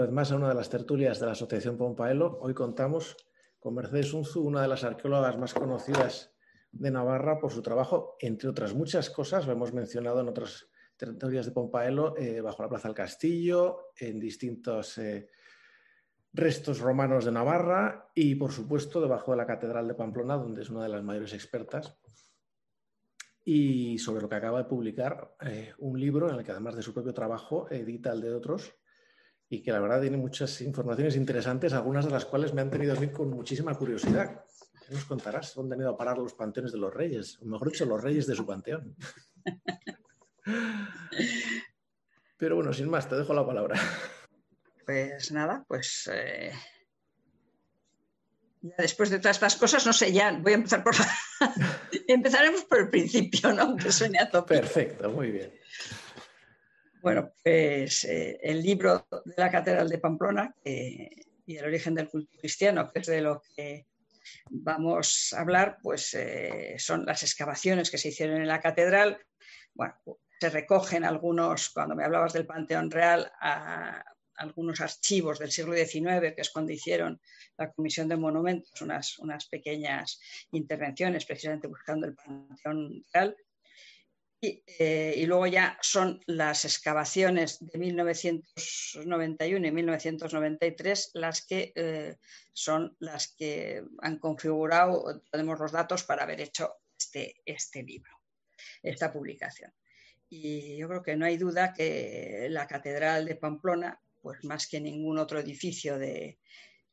vez más a una de las tertulias de la Asociación Pompaelo. Hoy contamos con Mercedes Unzu, una de las arqueólogas más conocidas de Navarra por su trabajo, entre otras muchas cosas, lo hemos mencionado en otras tertulias de Pompaelo, eh, bajo la Plaza del Castillo, en distintos eh, restos romanos de Navarra y, por supuesto, debajo de la Catedral de Pamplona, donde es una de las mayores expertas y sobre lo que acaba de publicar eh, un libro en el que además de su propio trabajo edita el de otros y que la verdad tiene muchas informaciones interesantes, algunas de las cuales me han tenido a mí con muchísima curiosidad. ¿Qué nos contarás? ¿Dónde han ido a parar los panteones de los reyes? O mejor dicho, los reyes de su panteón. Pero bueno, sin más, te dejo la palabra. Pues nada, pues eh, después de todas estas cosas, no sé, ya voy a empezar por... Empezaremos por el principio, ¿no? Que suene a Perfecto, muy bien. Bueno, pues eh, el libro de la Catedral de Pamplona y el origen del culto cristiano, que es de lo que vamos a hablar, pues eh, son las excavaciones que se hicieron en la catedral. Bueno, se recogen algunos, cuando me hablabas del Panteón Real, a, algunos archivos del siglo XIX, que es cuando hicieron la Comisión de Monumentos, unas, unas pequeñas intervenciones precisamente buscando el Panteón Real. Eh, y, luego ya son las excavaciones de 1991 y 1993 las que eh, son las que han configurado, tenemos los datos para haber hecho este, este libro, esta publicación. Y yo creo que no hay duda que la Catedral de Pamplona pues más que ningún otro edificio de,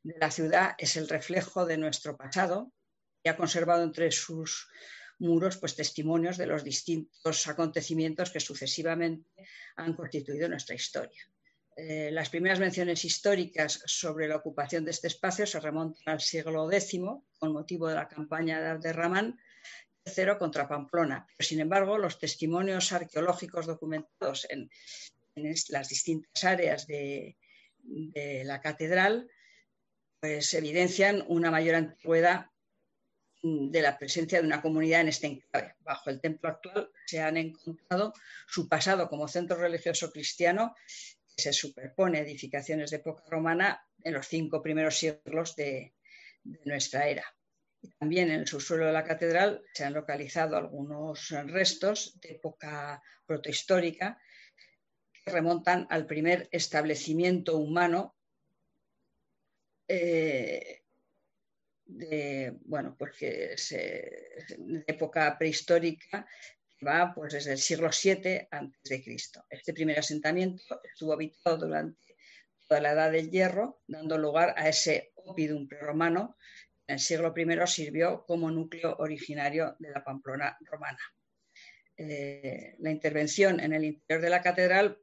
la ciudad, es el reflejo de nuestro pasado y ha conservado entre sus muros pues, testimonios de los distintos acontecimientos que sucesivamente han constituido nuestra historia. Eh, las primeras menciones históricas sobre la ocupación de este espacio se remontan al siglo X, con motivo de la campaña de Abderramán III contra Pamplona. Pero, sin embargo, los testimonios arqueológicos documentados en las distintas áreas de, la catedral, pues evidencian una mayor antigüedad de la presencia de una comunidad en este enclave. Bajo el templo actual se han encontrado su pasado como centro religioso cristiano, que se superpone a edificaciones de época romana en los cinco primeros siglos de, nuestra era. También en el subsuelo de la catedral se han localizado algunos restos de época protohistórica remontan al primer establecimiento humano eh, de, bueno, porque es de época prehistórica va pues desde el siglo VII Cristo. Este primer asentamiento estuvo habitado durante toda la Edad del Hierro, dando lugar a ese opidum preromano. En el siglo I sirvió como núcleo originario de la Pamplona romana. Eh, la intervención en el interior de la catedral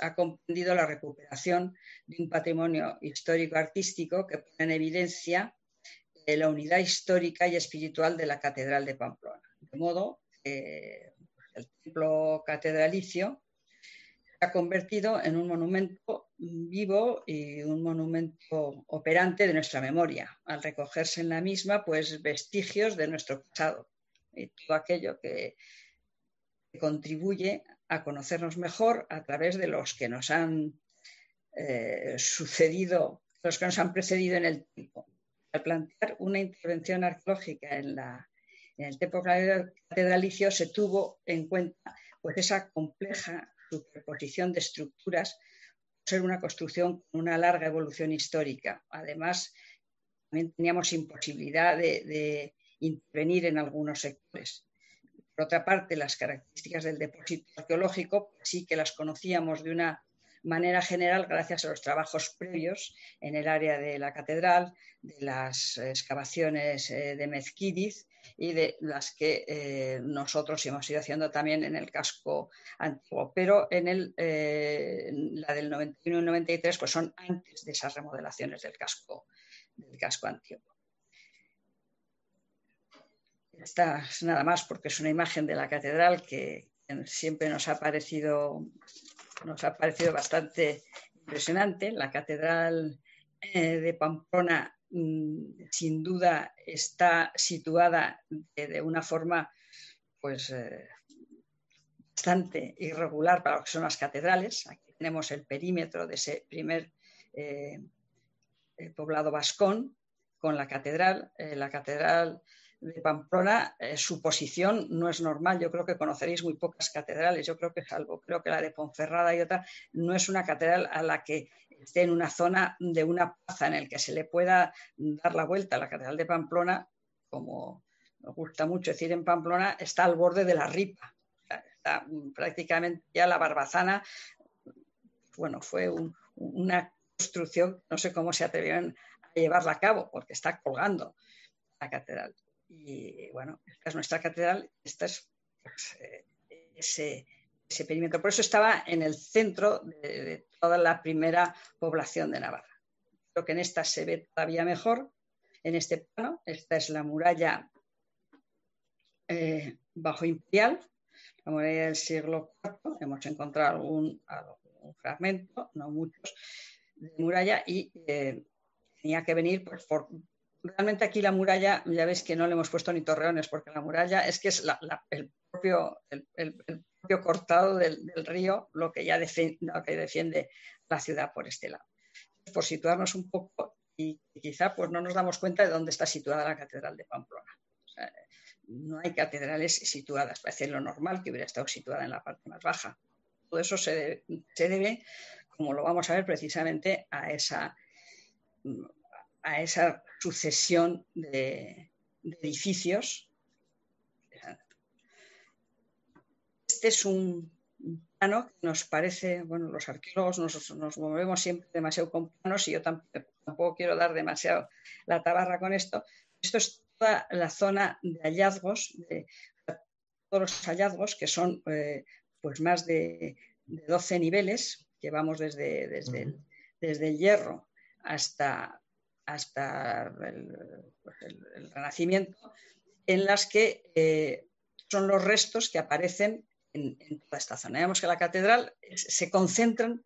ha comprendido la recuperación de un patrimonio histórico-artístico que pone en evidencia eh, la unidad histórica y espiritual de la Catedral de Pamplona. De modo que el templo catedralicio se ha convertido en un monumento vivo y un monumento operante de nuestra memoria, al recogerse en la misma pues vestigios de nuestro pasado y todo aquello que contribuye a conocernos mejor a través de los que nos han eh, sucedido, los que nos han precedido en el tiempo. Al plantear una intervención arqueológica en, la, en el templo catedralicio se tuvo en cuenta pues, esa compleja superposición de estructuras, ser una construcción con una larga evolución histórica. Además, también teníamos imposibilidad de intervenir en algunos sectores. Por otra parte, las características del depósito arqueológico sí que las conocíamos de una manera general gracias a los trabajos previos en el área de la catedral, de las excavaciones eh, de Mezquidiz y de las que eh, nosotros hemos ido haciendo también en el casco antiguo. Pero en el, eh, la del 91 y 93 pues son antes de esas remodelaciones del casco, del casco antiguo. Esta es nada más porque es una imagen de la catedral que siempre nos ha parecido, nos ha parecido bastante impresionante. La catedral eh, de Pamplona mm, sin duda está situada de, una forma pues eh, bastante irregular para lo que son las catedrales. Aquí tenemos el perímetro de ese primer eh, poblado vascón con la catedral. la catedral de Pamplona, eh, su posición no es normal. Yo creo que conoceréis muy pocas catedrales. Yo creo que salvo, creo que la de Ponferrada y otra, no es una catedral a la que esté en una zona de una plaza en la que se le pueda dar la vuelta. La catedral de Pamplona, como nos gusta mucho decir en Pamplona, está al borde de la ripa. Está prácticamente ya la barbazana. Bueno, fue una construcción, no sé cómo se atrevieron a llevarla a cabo, porque está colgando la catedral. Y bueno, esta es nuestra catedral, esta es pues, eh, ese, perímetro. Por eso estaba en el centro de, toda la primera población de Navarra. Creo que en esta se ve todavía mejor, en este plano. Esta es la muralla eh, bajo imperial, la muralla del siglo IV. Hemos encontrado algún, fragmento, no muchos, de muralla y eh, tenía que venir pues, por, realmente aquí la muralla, ya veis que no le hemos puesto ni torreones, porque la muralla es que es el, propio, cortado del, río lo que ya defiende, la ciudad por este lado. Por situarnos un poco y quizá pues no nos damos cuenta de dónde está situada la Catedral de Pamplona. no hay catedrales situadas, parece lo normal que hubiera estado situada en la parte más baja. Todo eso se debe como lo vamos a ver precisamente, a esa a esa sucesión de, edificios. Este es un plano que nos parece, bueno, los arqueólogos nos, movemos siempre demasiado con planos y yo tampoco, quiero dar demasiado la tabarra con esto. Esto es toda la zona de hallazgos, de todos los hallazgos que son eh, pues más de, 12 niveles, que vamos desde, desde, desde el hierro hasta, hasta pues, el, Renacimiento, en las que eh, son los restos que aparecen en, toda esta zona. Vemos que la catedral se concentran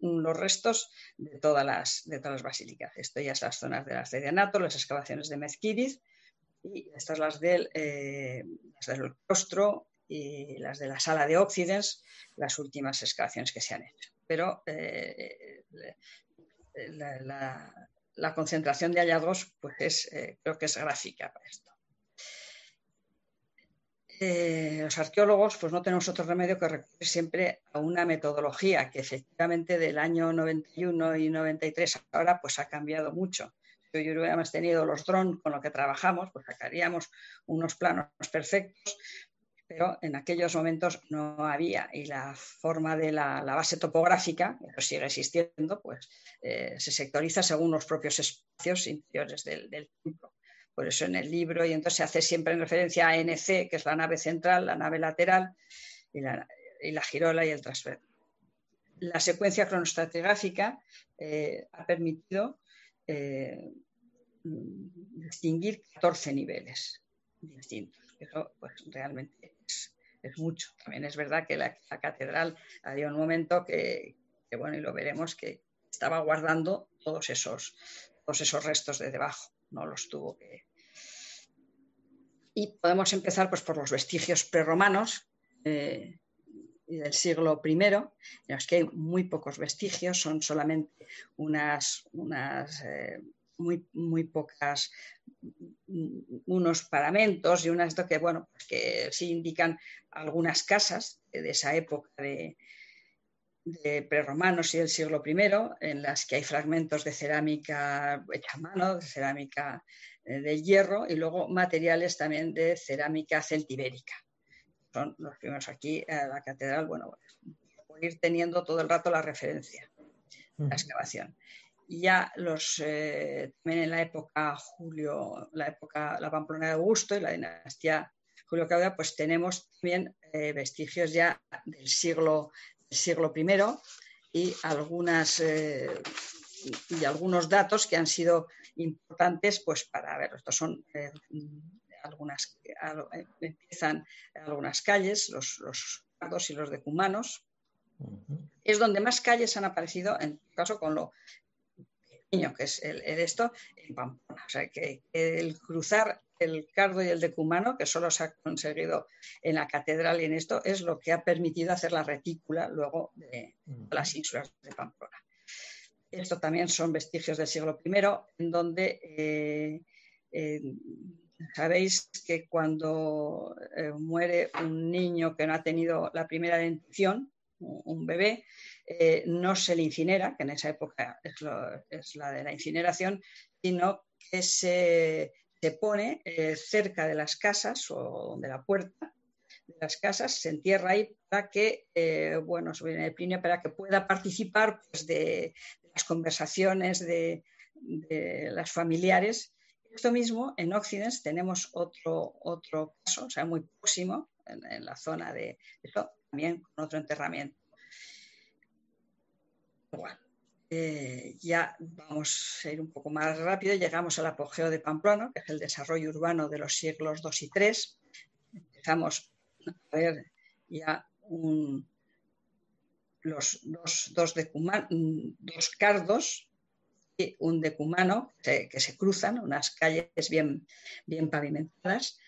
los restos de todas las, de todas las basílicas. Esto ya es las zonas de las de Dianato, las excavaciones de Mezquiriz, y estas las del, eh, las del claustro y las de la sala de Occidens, las últimas excavaciones que se han hecho. Pero eh, la, la concentración de hallazgos pues es, eh, creo que es gráfica para esto. Eh, los arqueólogos pues no tenemos otro remedio que recurrir siempre a una metodología que efectivamente del año 91 y 93 ahora pues ha cambiado mucho. Si hoy hubiéramos tenido los drones con los que trabajamos, pues sacaríamos unos planos perfectos, pero en aquellos momentos no había y la forma de la, base topográfica, que sigue existiendo, pues eh, se sectoriza según los propios espacios interiores del, templo. Por eso en el libro, y entonces se hace siempre en referencia a NC, que es la nave central, la nave lateral y la, girola y el transfer. La secuencia cronoestratigráfica eh, ha permitido eh, distinguir 14 niveles distintos. Eso pues, realmente es, mucho. También es verdad que la, catedral había un momento que, bueno, y lo veremos, que estaba guardando todos esos, todos esos restos de debajo, no los tuvo que... Y podemos empezar pues, por los vestigios prerromanos eh, del siglo I, en los que hay muy pocos vestigios, son solamente unas, unas eh, muy, muy pocas, unos paramentos y unas que, bueno, pues que sí indican algunas casas de esa época de, de prerromanos y del siglo I, en las que hay fragmentos de cerámica hecha a mano, de cerámica eh, de hierro y luego materiales también de cerámica celtibérica. Son los primeros aquí, a la catedral, bueno, por ir teniendo todo el rato la referencia, la excavación ya los eh, también en la época Julio, la época la Pamplona de Augusto y la dinastía Julio Claudia, pues tenemos también eh, vestigios ya del siglo, siglo I y algunas eh, y algunos datos que han sido importantes pues para ver estos son algunas empiezan algunas calles los los y los decumanos es donde más calles han aparecido en este caso con lo que es el, esto, en Pamplona. O sea, que el cruzar el cardo y el decumano, que solo se ha conseguido en la catedral y en esto, es lo que ha permitido hacer la retícula luego de las ínsulas de Pamplona. Esto también son vestigios del siglo I, en donde eh, eh, sabéis que cuando eh, muere un niño que no ha tenido la primera dentición, un bebé, no se le incinera, que en esa época es, la de la incineración, sino que se se pone eh, cerca de las casas o de la puerta de las casas, se entierra ahí para que, eh, bueno, sobre Plinio, para que pueda participar pues, de, las conversaciones de, las familiares. Esto mismo en Occidente tenemos otro, otro caso, o sea, muy próximo, en, la zona de también con otro enterramiento. Igual. Eh, ya vamos a ir un poco más rápido, llegamos al apogeo de Pamplona, que es el desarrollo urbano de los siglos II y III. Empezamos a ver ya los dos, dos, dos cardos y un decumano que, que, se cruzan, unas calles bien, bien pavimentadas.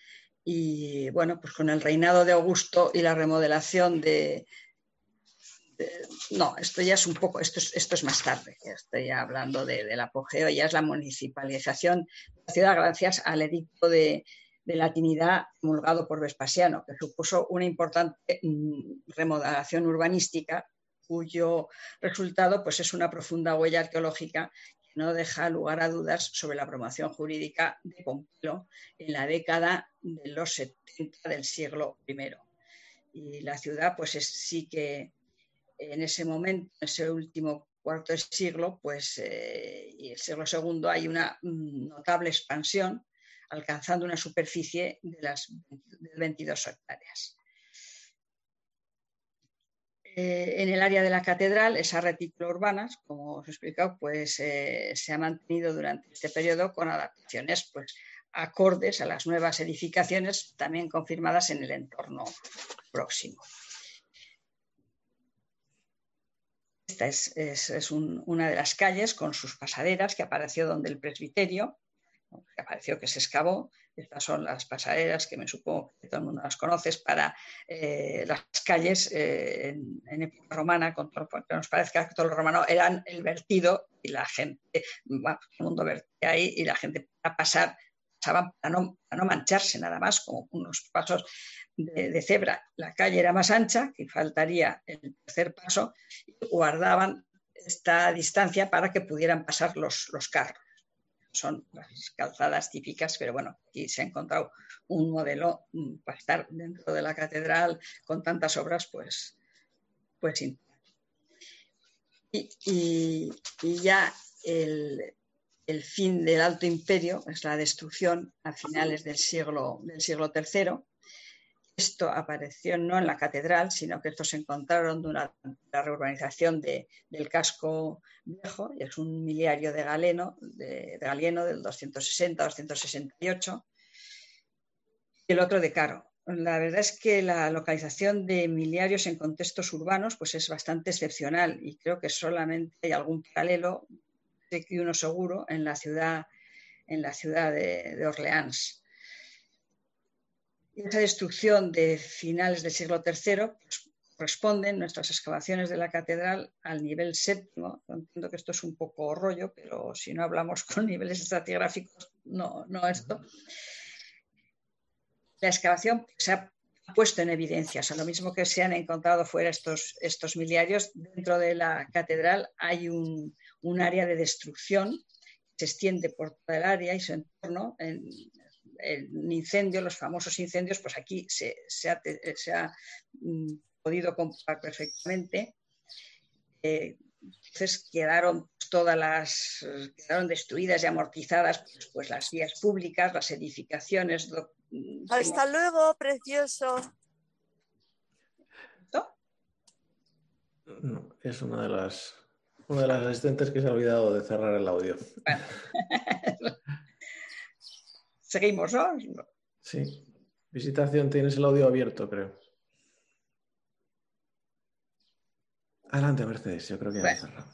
Y bueno, pues con el reinado de Augusto y la remodelación de, no, esto ya es un poco, esto es, esto es más tarde, estoy hablando del apogeo, ya es la municipalización de la ciudad gracias al edicto de, de latinidad promulgado por Vespasiano, que supuso una importante mm, remodelación urbanística cuyo resultado pues, es una profunda huella arqueológica que no deja lugar a dudas sobre la promoción jurídica de Pompeyo en la década de los 70 del siglo I. Y la ciudad pues sí que en ese momento, en ese último cuarto de siglo, pues, eh, y el siglo segundo, hay una mm, notable expansión, alcanzando una superficie de las 22 hectáreas. Eh, en el área de la catedral, esa retícula urbana, como os he explicado, pues eh, se ha mantenido durante este periodo con adaptaciones pues, acordes a las nuevas edificaciones, también confirmadas en el entorno próximo. Esta es, una de las calles con sus pasaderas que apareció donde el presbiterio, que apareció que se excavó. Estas son las pasaderas que me supongo que todo el mundo las conoce para eh, las calles eh, en, época romana, que nos parezca que todo lo romano eran el vertido y la gente, todo el mundo vertía ahí y la gente para pasar pasaban para no, para no mancharse nada más, como unos pasos de, cebra. La calle era más ancha, que faltaría el tercer paso, y guardaban esta distancia para que pudieran pasar los, los carros. Son las calzadas típicas, pero bueno, aquí se ha encontrado un modelo mm, para estar dentro de la catedral con tantas obras, pues, pues y, y, ya el, el, fin del Alto Imperio es la destrucción a finales del siglo, del siglo III esto apareció no en la catedral, sino que estos se encontraron durante la reurbanización del casco viejo, y es un miliario de Galeno, de, Galeno del 260-268, y el otro de Caro. La verdad es que la localización de miliarios en contextos urbanos pues es bastante excepcional y creo que solamente hay algún paralelo, de que uno seguro, en la ciudad, en la ciudad de, de Orleans esa destrucción de finales del siglo III pues, corresponden nuestras excavaciones de la catedral al nivel séptimo. Entiendo que esto es un poco rollo, pero si no hablamos con niveles estratigráficos, no, no esto. La excavación se ha puesto en evidencia, o lo mismo que se han encontrado fuera estos, estos miliarios, dentro de la catedral hay un, un área de destrucción que se extiende por toda el área y su entorno, en, el incendio, los famosos incendios, pues aquí se, ha, mm, podido comprobar perfectamente. Eh, entonces quedaron todas las, quedaron destruidas y amortizadas pues, pues las vías públicas, las edificaciones. Mm, Hasta luego, precioso. No, es una de las una de las asistentes que se ha olvidado de cerrar el audio. Seguimos, ¿no? Sí. Visitación, tienes el audio abierto, creo. Adelante, Mercedes, yo creo que ya cerrado.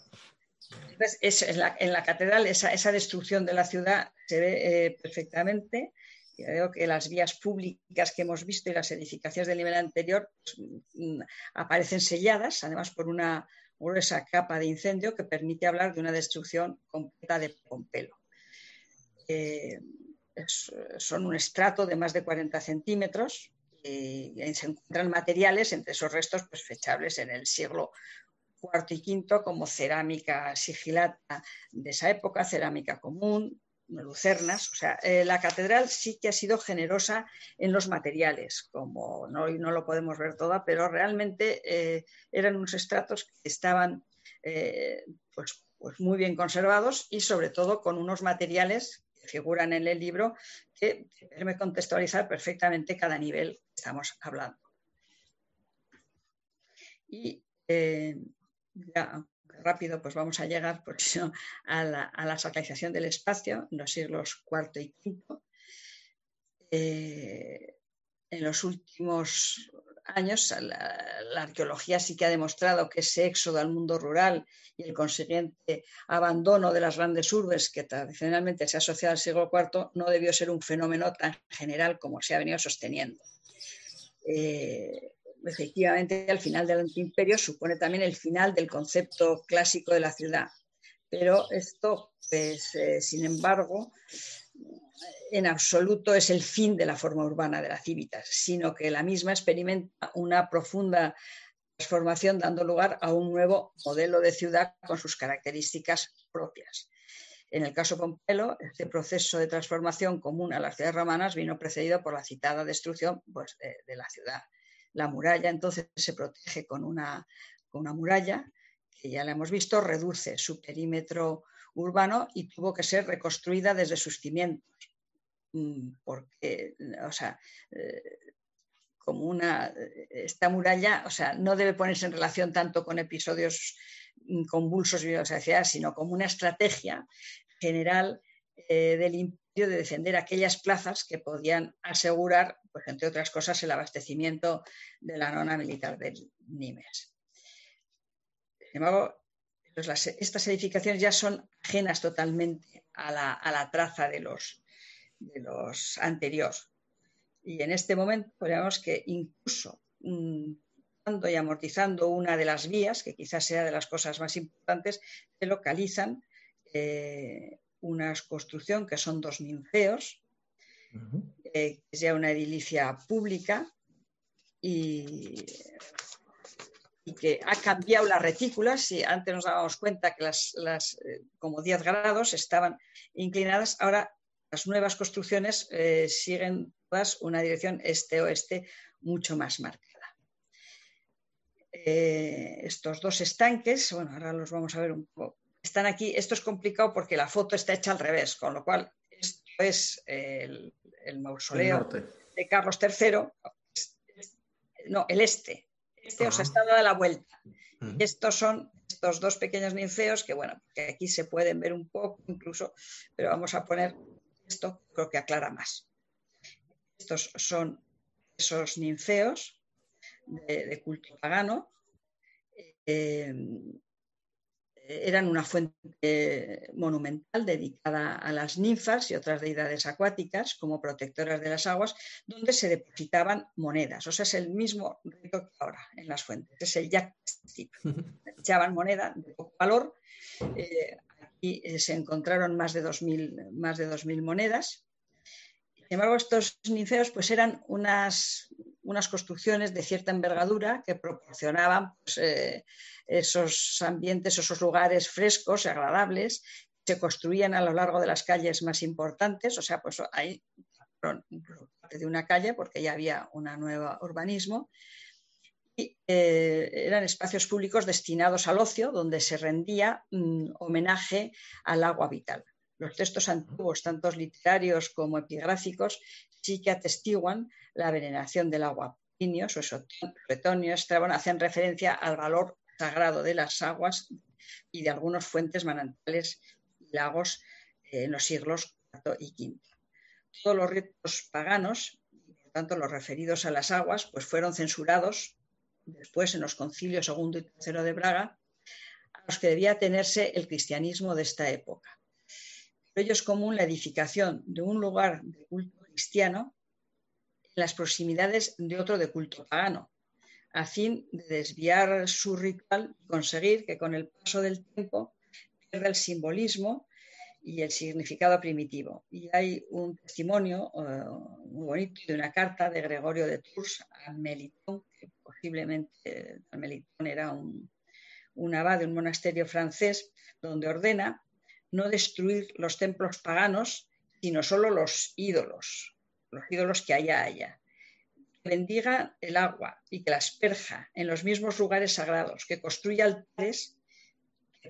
en, la, catedral esa, destrucción de la ciudad se ve eh, perfectamente Creo que las vías públicas que hemos visto y las edificaciones del nivel anterior pues, mm, aparecen selladas, además por una gruesa capa de incendio que permite hablar de una destrucción completa de Pompelo. Eh, son un estrato de más de 40 centímetros y se encuentran materiales entre esos restos pues, fechables en el siglo IV y V como cerámica sigilata de esa época, cerámica común, lucernas. O sea, eh, la catedral sí que ha sido generosa en los materiales, como no, no lo podemos ver toda, pero realmente eh, eran unos estratos que estaban eh, pues, pues, muy bien conservados y sobre todo con unos materiales figuran en el libro que permiten contextualizar perfectamente cada nivel que estamos hablando. Y ya, rápido, pues vamos a llegar a, la, a sacralización del espacio en los siglos IV y V. Eh, en los últimos años la, arqueología sí que ha demostrado que ese éxodo al mundo rural y el consiguiente abandono de las grandes urbes que tradicionalmente se ha asociado al siglo IV no debió ser un fenómeno tan general como se ha venido sosteniendo. Eh, efectivamente al final del antiimperio supone también el final del concepto clásico de la ciudad. Pero esto, pues, eh, sin embargo, en absoluto es el fin de la forma urbana de la Civitas, sino que la misma experimenta una profunda transformación dando lugar a un nuevo modelo de ciudad con sus características propias. En el caso Pompelo, este proceso de transformación común a las ciudades romanas vino precedido por la citada destrucción pues, de la ciudad. La muralla entonces se protege con una, muralla que ya la hemos visto, reduce su perímetro urbano y tuvo que ser reconstruida desde sus cimientos. Mm, porque, o sea, eh, como una, esta muralla, o sea, no debe ponerse en relación tanto con episodios mm, convulsos la sociedad, sino como una estrategia general eh, del imperio de defender aquellas plazas que podían asegurar, pues, entre otras cosas, el abastecimiento de la nona militar del Nimes. Sin embargo, estas edificaciones ya son ajenas totalmente a la, traza de los, de los anteriores. Y en este momento podríamos que incluso dando y amortizando una de las vías, que quizás sea de las cosas más importantes, se localizan eh, una construcción que son dos ninfeos, eh, que es ya una edilicia pública y, que ha cambiado las retículas. Si antes nos dábamos cuenta que las, eh, como 10 grados estaban inclinadas, ahora las nuevas construcciones eh, siguen todas una dirección este-oeste mucho más marcada. estos dos estanques, bueno, ahora los vamos a ver un poco están aquí. Esto es complicado porque la foto está hecha al revés, con lo cual esto es el, mausoleo de Carlos III. No, el este. Este os está la vuelta. Estos son estos dos pequeños ninfeos que, bueno, que aquí se pueden ver un poco incluso, pero vamos a poner esto, creo que aclara más. Estos son esos ninfeos de, culto pagano. Eh, eran una fuente monumental dedicada a las ninfas y otras deidades acuáticas como protectoras de las aguas, donde se depositaban monedas. O sea, es el mismo rito que ahora en las fuentes, es el yak Echaban moneda de poco valor. Eh, aquí eh, se encontraron más de 2.000 más de 2000 monedas. Sin embargo, estos ninfeos pues, eran unas, unas construcciones de cierta envergadura que proporcionaban pues, eh, esos ambientes, esos lugares frescos y agradables, se construían a lo largo de las calles más importantes, o sea, pues ahí de una calle porque ya había un nuevo urbanismo, y eh, eran espacios públicos destinados al ocio, donde se rendía mm, homenaje al agua vital. Los textos antiguos, tanto literarios como epigráficos, sí que atestiguan la veneración del agua. Plinios o Estrabón hacen referencia al valor sagrado de las aguas y de algunas fuentes manantiales y lagos en los siglos IV y V. Todos los ritos paganos, por tanto los referidos a las aguas, pues fueron censurados después en los concilios segundo y tercero de Braga, a los que debía tenerse el cristianismo de esta época. Por ello es común la edificación de un lugar de culto cristiano en las proximidades de otro de culto pagano, a fin de desviar su ritual y conseguir que con el paso del tiempo pierda el simbolismo y el significado primitivo. Y hay un testimonio eh, muy bonito de una carta de Gregorio de Tours a Melitón, que posiblemente Melitón era un, un abad de un monasterio francés, donde ordena no destruir los templos paganos, sino solo los ídolos, los ídolos que haya allá. Que bendiga el agua y que la asperja en los mismos lugares sagrados, que construya altares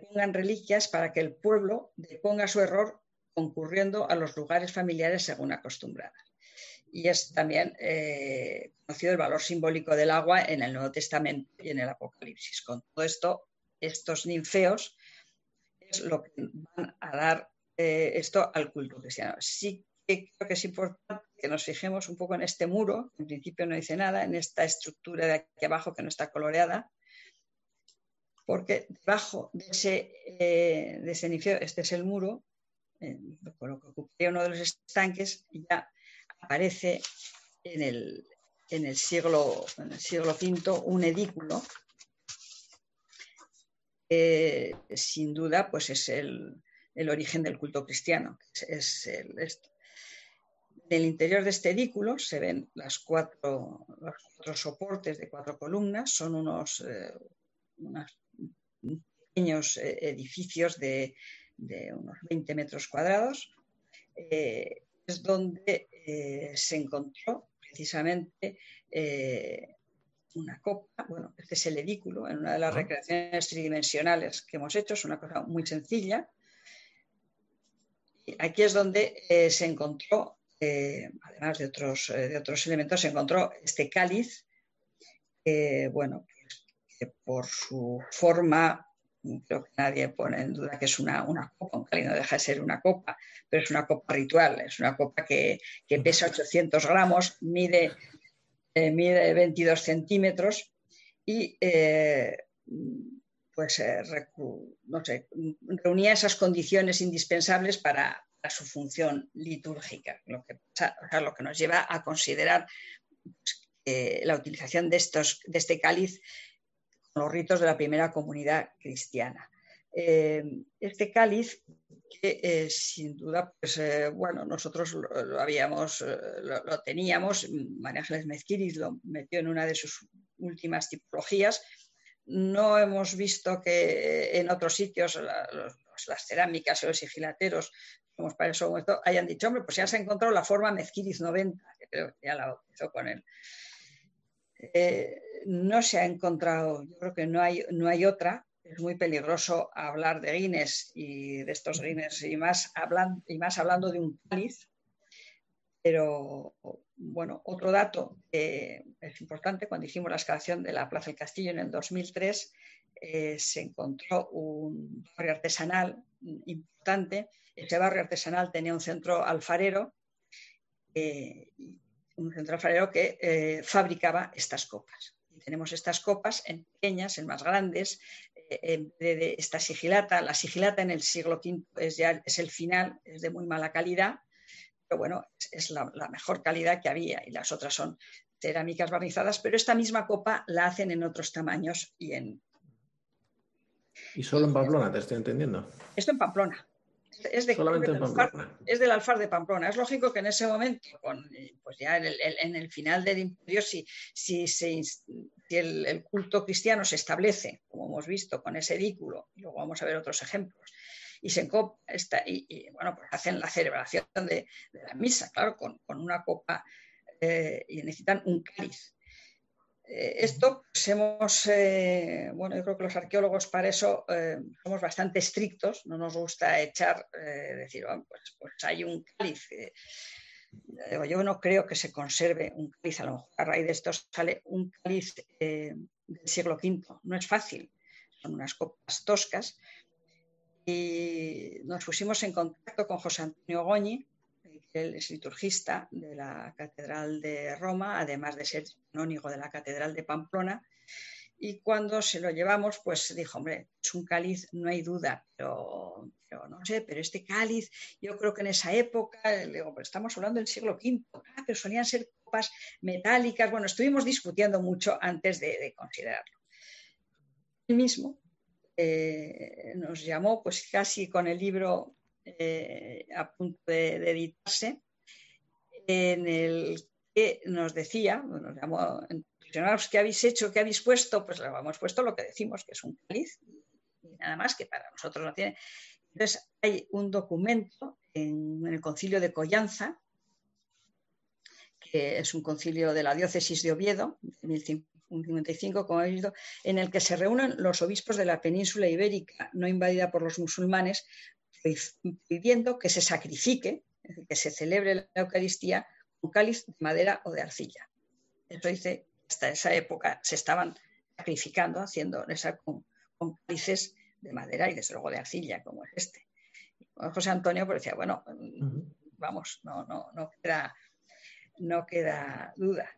pongan reliquias para que el pueblo deponga su error concurriendo a los lugares familiares según acostumbrada. Y es también eh, conocido el valor simbólico del agua en el Nuevo Testamento y en el Apocalipsis. Con todo esto, estos ninfeos es lo que van a dar eh, esto al culto cristiano. Sí que creo que es importante que nos fijemos un poco en este muro, en principio no dice nada, en esta estructura de aquí abajo que no está coloreada, porque debajo de ese, eh, ese este es el muro, con lo que ocuparía uno de los estanques, ya aparece en el, siglo, siglo V un edículo sin duda pues es el, origen del culto cristiano. Es, el, En el interior de este edículo se ven los cuatro soportes de cuatro columnas, son unos, eh, pequeños eh, edificios de, unos 20 metros cuadrados. Eh, es donde se encontró precisamente una copa, bueno, este es el edículo, en una de las recreaciones tridimensionales que hemos hecho, es una cosa muy sencilla. Y aquí es donde eh, se encontró, eh, además de otros, eh, de otros elementos, se encontró este cáliz, bueno, pues, que por su forma, creo que nadie pone en duda que es una, una, copa, un cáliz no deja de ser una copa, pero es una copa ritual, es una copa que, que pesa 800 gramos, mide eh, mide 22 centímetros y eh, pues eh, no sé, reunía esas condiciones indispensables para, su función litúrgica, lo que, lo que nos lleva a considerar pues, la utilización de, estos, de este cáliz los ritos de la primera comunidad cristiana. este cáliz que eh, sin duda, pues eh, bueno, nosotros lo, habíamos, eh, lo, teníamos, María Ángeles Mezquiris lo metió en una de sus últimas tipologías. No hemos visto que en otros sitios las cerámicas o los sigilateros, como para eso, hayan dicho, hombre, pues ya se ha encontrado la forma Mezquiris 90, que creo que ya la bautizó con él. No se ha encontrado, yo creo que no hay, no hay otra es muy peligroso hablar de Guinness y de estos Guinness y más, y más hablando de un cáliz. Pero bueno, otro dato que es importante, cuando hicimos la excavación de la Plaza del Castillo en el 2003, eh, se encontró un barrio artesanal importante. Ese barrio artesanal tenía un centro alfarero, eh, un centro alfarero que eh, fabricaba estas copas. tenemos estas copas en pequeñas, en más grandes, de, esta sigilata. La sigilata en el siglo V es, ya, es el final, es de muy mala calidad, pero bueno, es, la, mejor calidad que había y las otras son cerámicas barnizadas, pero esta misma copa la hacen en otros tamaños y en... ¿Y solo en Pamplona, te estoy entendiendo? Esto en Pamplona. Es, de, Solamente en Pamplona. es del alfar de Pamplona. Es lógico que en ese momento, pues ya en el, final del imperio, si, si el, culto cristiano se establece, como hemos visto con ese edículo, y luego vamos a ver otros ejemplos, y se esta, y, bueno, pues hacen la celebración de, la misa, claro, con, una copa eh, y necesitan un cáliz. Eh, esto pues hemos, eh, bueno, yo creo que los arqueólogos para eso somos bastante estrictos, no nos gusta echar, decir, pues, pues, hay un cáliz yo no creo que se conserve un cáliz, a lo mejor a raíz de esto sale un cáliz eh, del siglo V, no es fácil, son unas copas toscas. Y nos pusimos en contacto con José Antonio Goñi, él es liturgista de la Catedral de Roma, además de ser canónigo de la Catedral de Pamplona, y cuando se lo llevamos, pues dijo, hombre, es un cáliz, no hay duda, pero, no sé, pero este cáliz, yo creo que en esa época, digo, estamos hablando del siglo V, ah, pero solían ser copas metálicas, bueno, estuvimos discutiendo mucho antes de, considerarlo. Él mismo eh, nos llamó, pues casi con el libro eh, a punto de, editarse, en el que nos decía, nos llamó ¿qué habéis hecho? ¿Qué habéis puesto? Pues le hemos puesto lo que decimos, que es un cáliz, y nada más que para nosotros no tiene. Entonces, hay un documento en, el concilio de Collanza, que es un concilio de la diócesis de Oviedo, de 1055, como habéis visto, en el que se reúnen los obispos de la península ibérica no invadida por los musulmanes, pidiendo que se sacrifique, que se celebre la Eucaristía con cáliz de madera o de arcilla. Eso dice hasta esa época se estaban sacrificando, haciendo esa, con, cálices de madera y desde luego de arcilla, como es este. José Antonio pues decía, bueno, vamos, no, no, no, queda, no queda duda.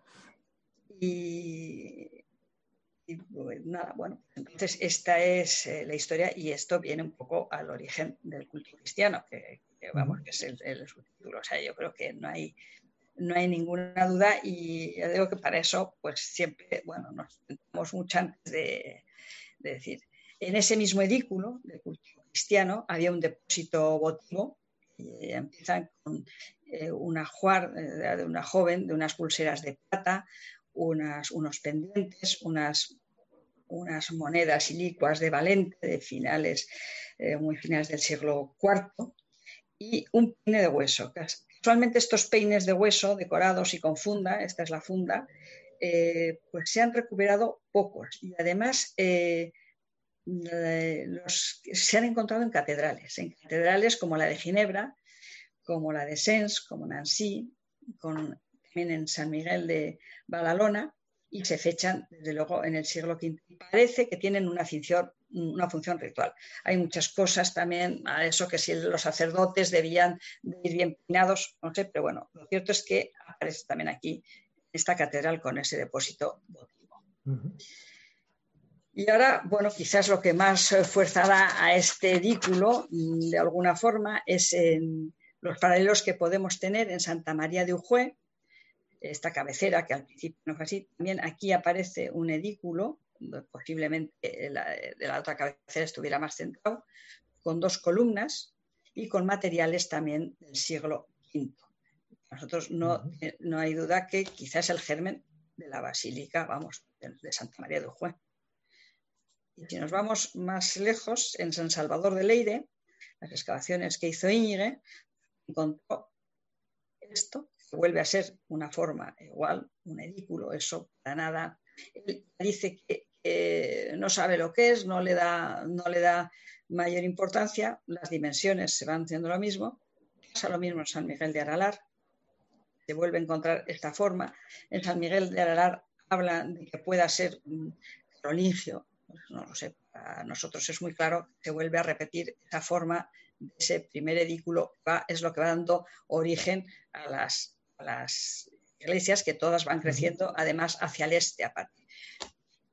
Y, pues nada, bueno, entonces esta es eh, la historia y esto viene un poco al origen del culto cristiano, que, vamos, que es el, el subtítulo. O sea, yo creo que no hay no hay ninguna duda y yo digo que para eso pues siempre, bueno, nos sentamos mucho antes de, decir. En ese mismo edículo de cultivo cristiano había un depósito votivo y empiezan con eh, una juar eh, de una joven, de unas pulseras de plata, unas, unos pendientes, unas, unas monedas ilicuas de Valente de finales, eh, muy finales del siglo IV y un pine de hueso, Actualmente estos peines de hueso decorados y con funda, esta es la funda, eh, pues se han recuperado pocos y además eh, se han encontrado en catedrales, en catedrales como la de Ginebra, como la de Sens, como Nancy, con, también en San Miguel de Badalona y se fechan desde luego en el siglo V. Parece que tienen una función, una función ritual. Hay muchas cosas también a eso que si los sacerdotes debían ir bien peinados, no sé, pero bueno, lo cierto es que aparece también aquí esta catedral con ese depósito votivo. Y ahora, bueno, quizás lo que más fuerza da a este edículo, de alguna forma, es en los paralelos que podemos tener en Santa María de Ujue, esta cabecera, que al principio no fue así, también aquí aparece un edículo, posiblemente de la otra cabecera estuviera más centrado, con dos columnas y con materiales también del siglo V. Nosotros no, eh, no hay duda que quizás el germen de la basílica, vamos, de, Santa María de Ujue. Y si nos vamos más lejos, en San Salvador de Leire, las excavaciones que hizo Íñigue, encontró esto, vuelve a ser una forma igual, un edículo, eso para nada. Él dice que no sabe lo que es, no le, da, no le da mayor importancia, las dimensiones se van haciendo lo mismo. Pasa lo mismo en San Miguel de Aralar, se vuelve a encontrar esta forma. En San Miguel de Aralar habla de que pueda ser pues no lo sé, para nosotros es muy claro, se vuelve a repetir esa forma de ese primer edículo, es lo que va dando origen a las las iglesias que todas van creciendo, además hacia el este aparte.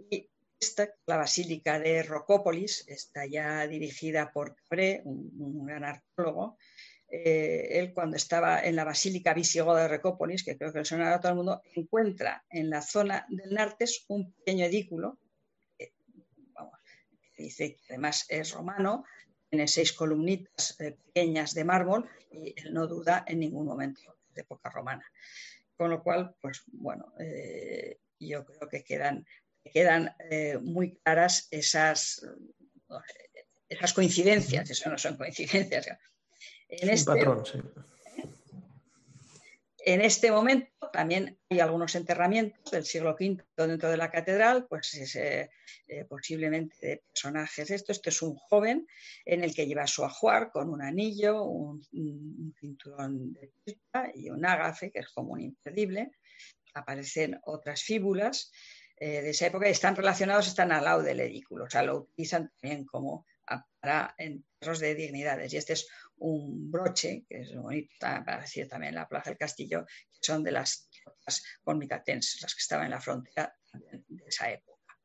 Y esta, la Basílica de Rocópolis, está ya dirigida por Cabré, un, gran arqueólogo. Eh, él cuando estaba en la Basílica Visigoda de Rocópolis, que creo que le suena a todo el mundo, encuentra en la zona del Nartes un pequeño edículo, que dice que además es romano, tiene seis columnitas eh, pequeñas de mármol y él no duda en ningún momento de época romana. Con lo cual, pues bueno, eh, yo creo que quedan, quedan eh, muy claras esas, esas coincidencias, eso no son coincidencias. En este, patrón, sí. En este momento también hay algunos enterramientos del siglo V dentro de la catedral, pues eh, posiblemente de personajes. Esto, este es un joven en el que lleva su ajuar con un anillo, un, cinturón de plata y un ágafe, que es como un imperdible. Aparecen otras fíbulas eh, de esa época y están relacionados, están al lado del edículo, o sea, lo utilizan también como para enterros de dignidades. Y este es un broche, que es bonito para decir también la Plaza del Castillo, que son de las tropas las que estaban en la frontera de esa época.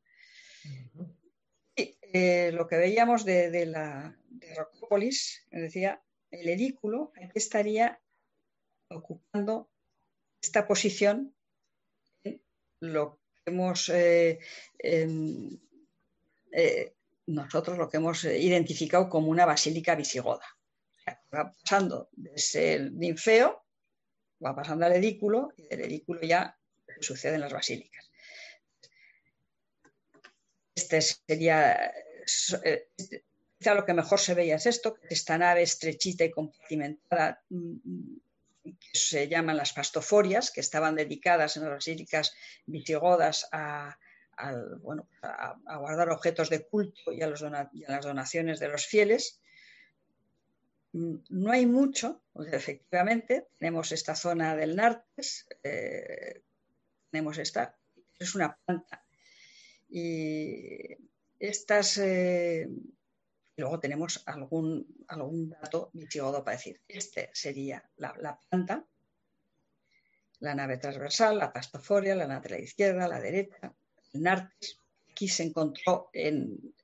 eh, lo que veíamos de, la de Rocópolis, decía, el edículo estaría ocupando esta posición en lo que hemos eh, em, eh, nosotros lo que hemos identificado como una basílica visigoda. Va pasando desde el ninfeo, va pasando al edículo y del edículo ya sucede en las basílicas. Este sería, eh, quizá lo que mejor se veía es esto, esta nave estrechita y compartimentada mm, que se llaman las pastoforias, que estaban dedicadas en las basílicas visigodas a, guardar objetos de culto y a, las donaciones de los fieles. No hay mucho, efectivamente, tenemos esta zona del Nartes, eh, tenemos esta, es una planta. Y estas, eh, luego tenemos algún, algún dato visigodo para decir, este sería la, la planta, la nave transversal, la pastoforia, la nave de la izquierda, la derecha, Nartes, aquí se encontró en,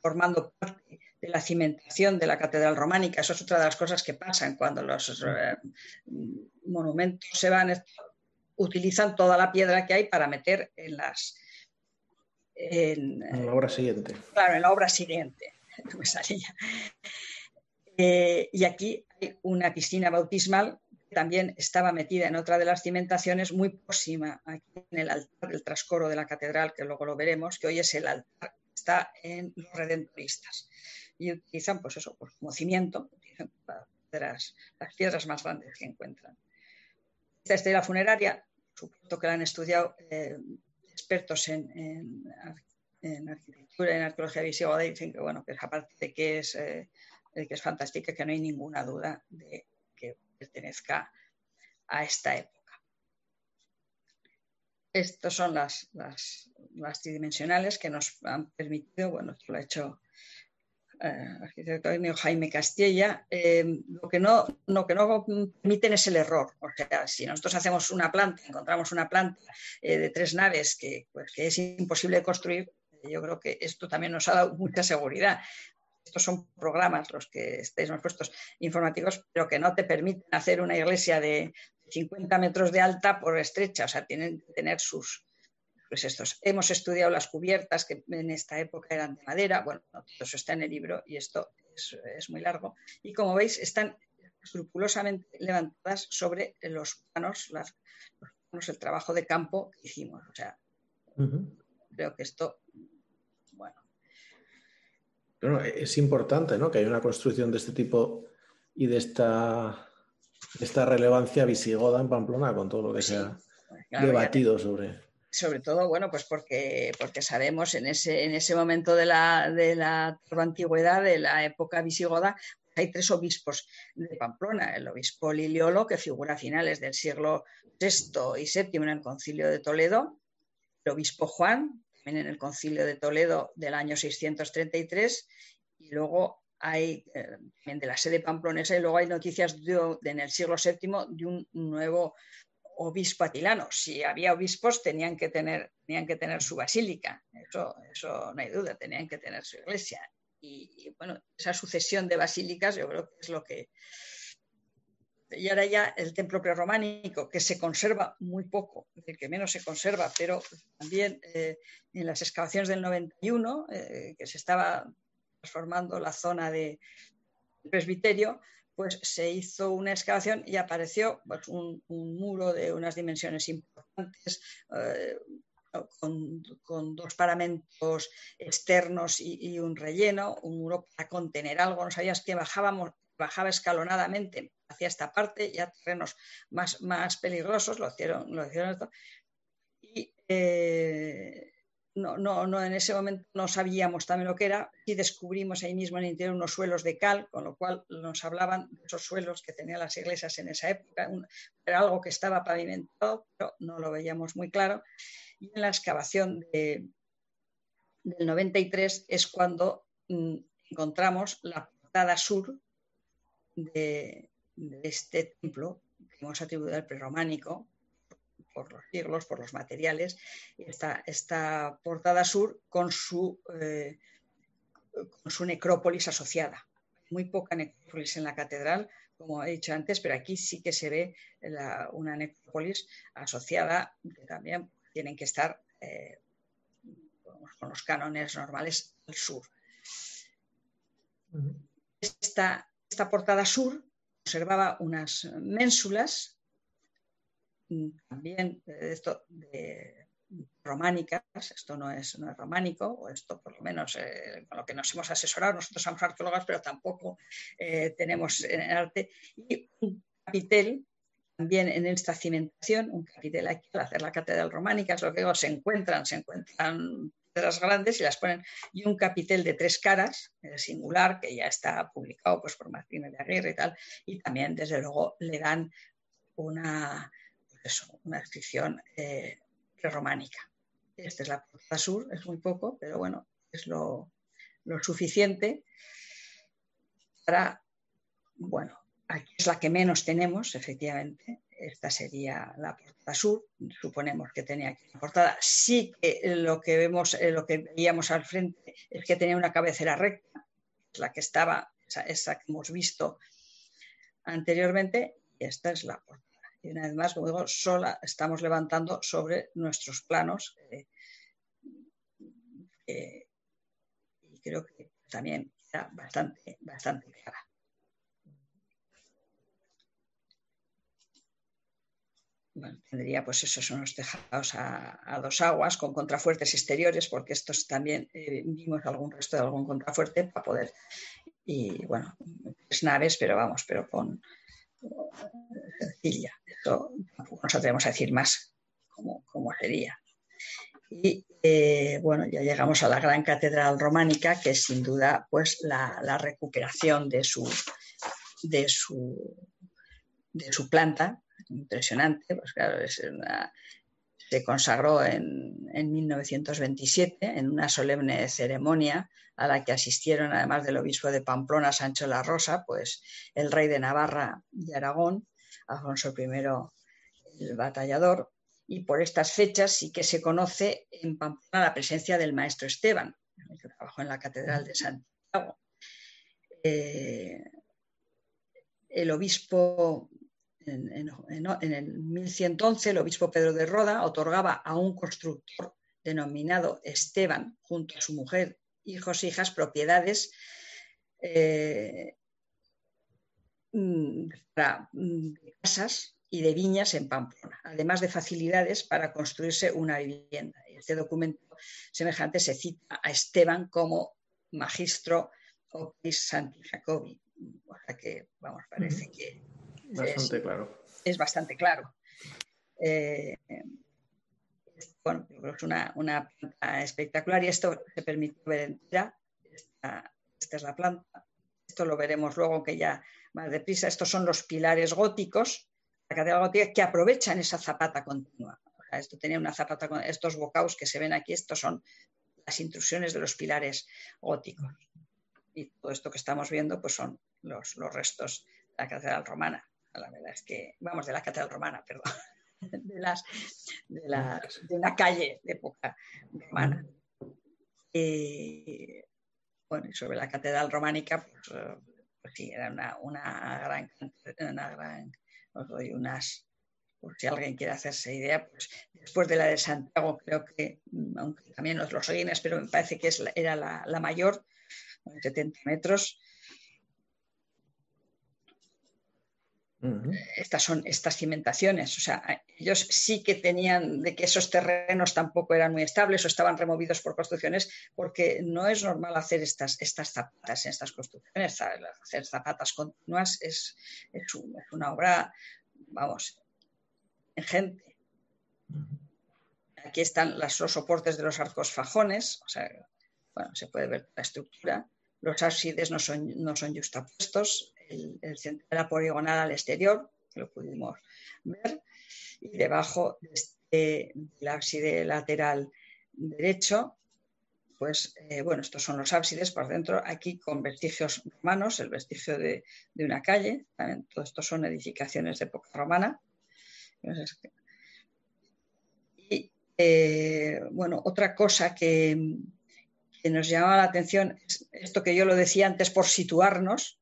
formando parte de la cimentación de la catedral románica. Eso es otra de las cosas que pasan cuando los eh, monumentos se van, utilizan toda la piedra que hay para meter en las... En, la obra siguiente. Claro, en la obra siguiente. Eh, y aquí hay una piscina bautismal también estaba metida en otra de las cimentaciones muy próxima aquí en el altar del trascoro de la catedral, que luego lo veremos, que hoy es el altar, está en los redentoristas. Y utilizan, pues eso, pues como cimiento, las, piedras, más grandes que encuentran. Esta estrella funeraria, supuesto que la han estudiado eh, expertos en, arquitectura y en arqueología visigoda, dicen que, bueno, que aparte de que es, eh, que es fantástica, que no hay ninguna duda de pertenezca a esta época. Estas son las, las, tridimensionales que nos han permitido, bueno, esto lo ha hecho eh, Jaime Castella, eh, lo, que no, que no permiten es el error. O sea, si nosotros hacemos una planta, encontramos una planta eh, de tres naves que, pues, que es imposible construir, yo creo que esto también nos ha dado mucha seguridad estos son programas los que estáis más puestos informativos, pero que no te permiten hacer una iglesia de 50 metros de alta por estrecha, o sea, tienen que tener sus, pues estos. Hemos estudiado las cubiertas que en esta época eran de madera, bueno, todo eso está en el libro y esto es, muy largo. Y como veis, están escrupulosamente levantadas sobre los planos, las, los planos, el trabajo de campo que hicimos. O sea, creo que esto es importante ¿no? que haya una construcción de este tipo y de esta, esta relevancia visigoda en Pamplona con todo lo que se ha debatido sobre. Sobre todo, bueno, pues porque, porque sabemos en ese, en ese momento de la, de la antigüedad, de la época visigoda, hay tres obispos de Pamplona. El obispo Liliolo, que figura a finales del siglo VI y VII en el concilio de Toledo, el obispo Juan, también en el concilio de Toledo del año 633, y luego hay eh, de la sede pamplonesa, y luego hay noticias de, en el siglo VII de un nuevo obispo atilano. Si había obispos, tenían que tener, tenían que tener su basílica, eso, eso no hay duda, tenían que tener su iglesia. y bueno, esa sucesión de basílicas yo creo que es lo que, y ahora ya el templo prerrománico, que se conserva muy poco, el que menos se conserva, pero también eh, en las excavaciones del 91, eh, que se estaba transformando la zona de presbiterio, pues se hizo una excavación y apareció pues, un, muro de unas dimensiones importantes, eh, con, dos paramentos externos y, un relleno, un muro para contener algo. No sabías que bajábamos, bajaba escalonadamente hacia esta parte, ya terrenos más, más peligrosos, lo hicieron, lo hicieron esto. Y eh, no, no, no, en ese momento no sabíamos también lo que era y descubrimos ahí mismo en el interior unos suelos de cal, con lo cual nos hablaban de esos suelos que tenían las iglesias en esa época. era algo que estaba pavimentado, pero no lo veíamos muy claro. Y en la excavación de, del 93 es cuando mm, encontramos la portada sur de, este templo que hemos atribuido al prerrománico por los siglos, por los materiales, esta, esta portada sur con su, eh, con su necrópolis asociada. Muy poca necrópolis en la catedral, como he dicho antes, pero aquí sí que se ve una necrópolis asociada, que también tienen que estar eh, con los cánones normales al sur. Esta, esta portada sur observaba unas ménsulas, también de esto de románicas, esto no es, no es románico, o esto por lo menos eh, con lo que nos hemos asesorado, nosotros somos arqueólogas, pero tampoco eh, tenemos en arte, y un capitel también en esta cimentación, un capitel aquí al hacer la catedral románica, es lo que digo, se encuentran, se encuentran piedras grandes y las ponen, y un capitel de tres caras, singular, que ya está publicado pues, por Martínez de Aguirre y tal, y también desde luego le dan una, pues una descripción eh, románica. Esta es la portada sur, es muy poco, pero bueno, es lo, suficiente para, bueno, aquí es la que menos tenemos, efectivamente. Esta sería la portada sur. Suponemos que tenía aquí la portada. Sí que lo que vemos, eh, lo que veíamos al frente es que tenía una cabecera recta, la que estaba, esa, que hemos visto anteriormente, y esta es la portada. Y una vez más, como digo, sola estamos levantando sobre nuestros planos. Eh, eh, y creo que también está bastante, bastante clara. tendría pues esos son los tejados a, dos aguas con contrafuertes exteriores, porque estos también eh, vimos algún resto de algún contrafuerte para poder, y bueno, tres naves, pero vamos, pero con, sencilla. Tampoco nos atrevemos a decir más cómo, sería. Y eh, bueno, ya llegamos a la gran catedral románica, que es sin duda pues la, recuperación de su, de su, de su planta, impresionante, pues claro, se consagró en, en, 1927 en una solemne ceremonia a la que asistieron, además del obispo de Pamplona, Sancho la Rosa, pues el rey de Navarra y Aragón, Alfonso I el batallador, y por estas fechas sí que se conoce en Pamplona la presencia del maestro Esteban, que trabajó en la Catedral de Santiago. Eh, el obispo, en, el 1111, el obispo Pedro de Roda otorgaba a un constructor denominado Esteban, junto a su mujer hijos e hijas propiedades eh, mm, mm, de casas y de viñas en Pamplona, además de facilidades para construirse una vivienda. Este documento semejante se cita a Esteban como magistro opis Santi Jacobi. O sea que, vamos, parece que bastante es, claro. Es bastante claro. Eh, bueno, es una, planta espectacular y esto se permite ver entera. Esta, esta, es la planta. Esto lo veremos luego que ya más deprisa. Estos son los pilares góticos, la catedral gótica, que aprovechan esa zapata continua. esto tenía una zapata con estos bocaos que se ven aquí, estos son las intrusiones de los pilares góticos. Y todo esto que estamos viendo pues son los, los restos de la catedral romana. La verdad es que, vamos, de la catedral romana, perdón. de, las, de, la, de una calle de época romana. Y, bueno, y sobre la catedral románica, pues, eh, pues sí, era una, una, gran, una gran, os doy unas, por si alguien quiere hacerse idea, pues después de la de Santiago, creo que, mm, aunque también los, los pero me parece que es, era la, la mayor, 70 metros, Estas son estas cimentaciones. O sea, ellos sí que tenían de que esos terrenos tampoco eran muy estables o estaban removidos por construcciones, porque no es normal hacer estas, estas zapatas en estas construcciones. Hacer zapatas continuas es, es, una obra, vamos, ingente. Aquí están los soportes de los arcos fajones, o sea, bueno, se puede ver la estructura. Los ábsides no son, no son justapuestos, el, centro era poligonal al exterior, lo pudimos ver, y debajo de este, del ábside lateral derecho, pues eh, bueno, estos son los ábsides por dentro, aquí con vestigios romanos, el vestigio de, una calle, también todo esto son edificaciones de época romana. Y eh, bueno, otra cosa que, que nos llamaba la atención, esto que yo lo decía antes por situarnos,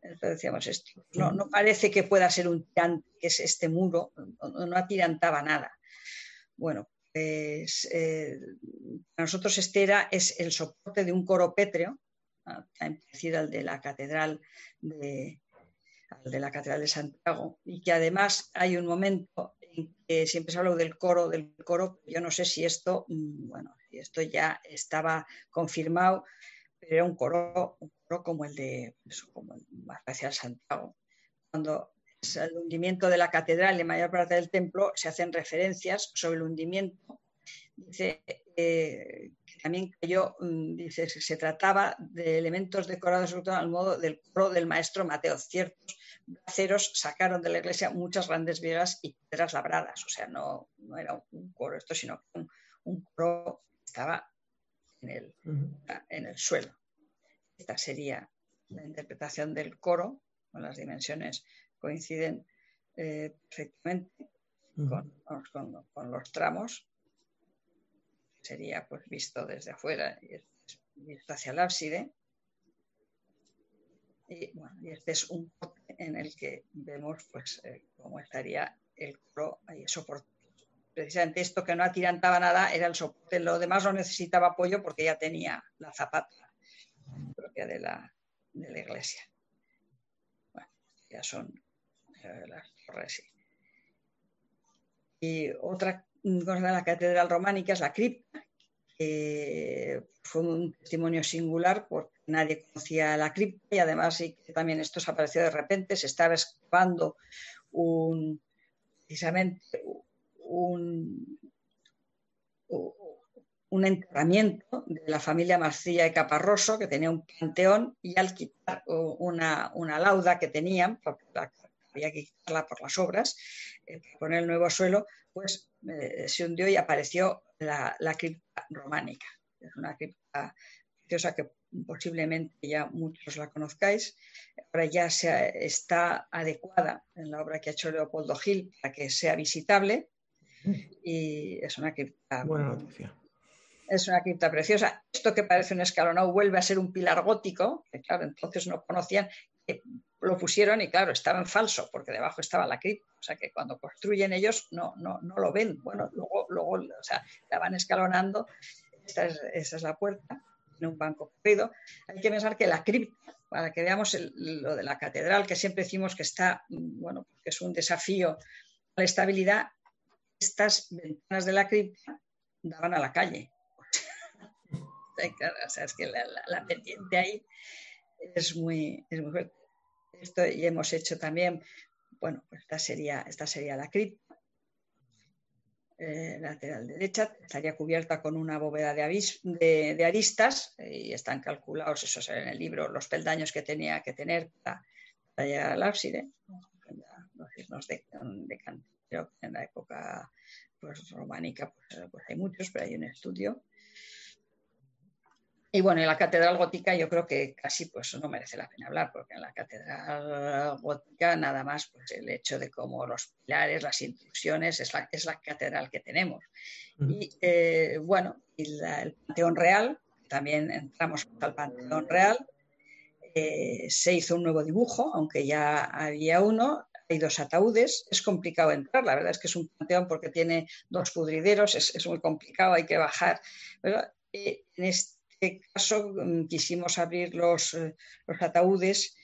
decíamos esto, no, no parece que pueda ser un tirante, que es este muro, no, no atirantaba nada. Bueno, pues eh, para nosotros este era, es el soporte de un coro pétreo, parecido al de la catedral de, de la catedral de Santiago, y que además hay un momento en que siempre se habla del coro, del coro, yo no sé si esto, mm, bueno, si esto ya estaba confirmado, pero era un coro, un coro como el de, pues, como el parecido Santiago. Cuando el hundimiento de la catedral y mayor parte del templo, se hacen referencias sobre el hundimiento. Dice eh, que también cayó, mm, dice, se trataba de elementos decorados al modo del coro del maestro Mateo. Ciertos braceros sacaron de la iglesia muchas grandes vigas y piedras labradas. O sea, no, no era un coro esto, sino un, un coro que estaba en el, en el suelo. Esta sería la interpretación del coro con las dimensiones coinciden eh, perfectamente con, los tramos. Sería pues visto desde afuera y visto hacia el ábside. Y, este es un corte en el que vemos pues eh, cómo estaría el coro ahí soportado. Precisamente esto que no atirantaba nada era el soporte, lo demás no necesitaba apoyo porque ya tenía la zapata de la, de la iglesia. Bueno, ya son las torres. Y otra cosa de la catedral románica es la cripta, que fue un testimonio singular porque nadie conocía la cripta y además también esto se apareció de repente, se estaba excavando un, precisamente un enterramiento de la familia Marcilla y Caparroso, que tenía un panteón, y al quitar una, una lauda que tenían, porque la había que quitarla por las obras, eh, poner el nuevo suelo, pues eh, se hundió y apareció la, cripta románica. Es una cripta preciosa que posiblemente ya muchos la conozcáis. Ahora ya se, está adecuada en la obra que ha hecho Leopoldo Gil para que sea visitable y es una cripta. Buena noticia. Es una cripta preciosa. Esto que parece un escalonado vuelve a ser un pilar gótico, que claro, entonces no conocían lo pusieron y claro, estaba en falso porque debajo estaba la cripta. O sea que cuando construyen ellos no, no, no lo ven. Bueno, luego, luego o sea, la van escalonando. Esta es, la puerta, tiene un banco corrido. Hay que pensar que la cripta, para que veamos lo de la catedral, que siempre decimos que está, bueno, que es un desafío a la estabilidad, estas ventanas de la cripta daban a la calle. O sea, es que la, pendiente ahí es muy, es fuerte. Esto y hemos hecho también, bueno, pues esta sería, esta sería la cripta. Eh, lateral derecha estaría cubierta con una bóveda de, aristas y están calculados, eso se en el libro, los peldaños que tenía que tener para, llegar al ábside. Los de, de en la época pues, románica pues, pues hay muchos, pero hay un estudio y bueno, en la catedral gótica yo creo que casi pues no merece la pena hablar, porque en la catedral gótica nada más pues el hecho de cómo los pilares, las intrusiones, es la, es la catedral que tenemos. Y eh, bueno, y el Panteón Real, también entramos al Panteón Real, eh, se hizo un nuevo dibujo, aunque ya había uno, hay dos ataúdes, es complicado entrar, la verdad es que es un panteón porque tiene dos pudrideros, es, es muy complicado, hay que bajar. Pero eh, en este este caso mm, quisimos abrir los, eh, los ataúdes.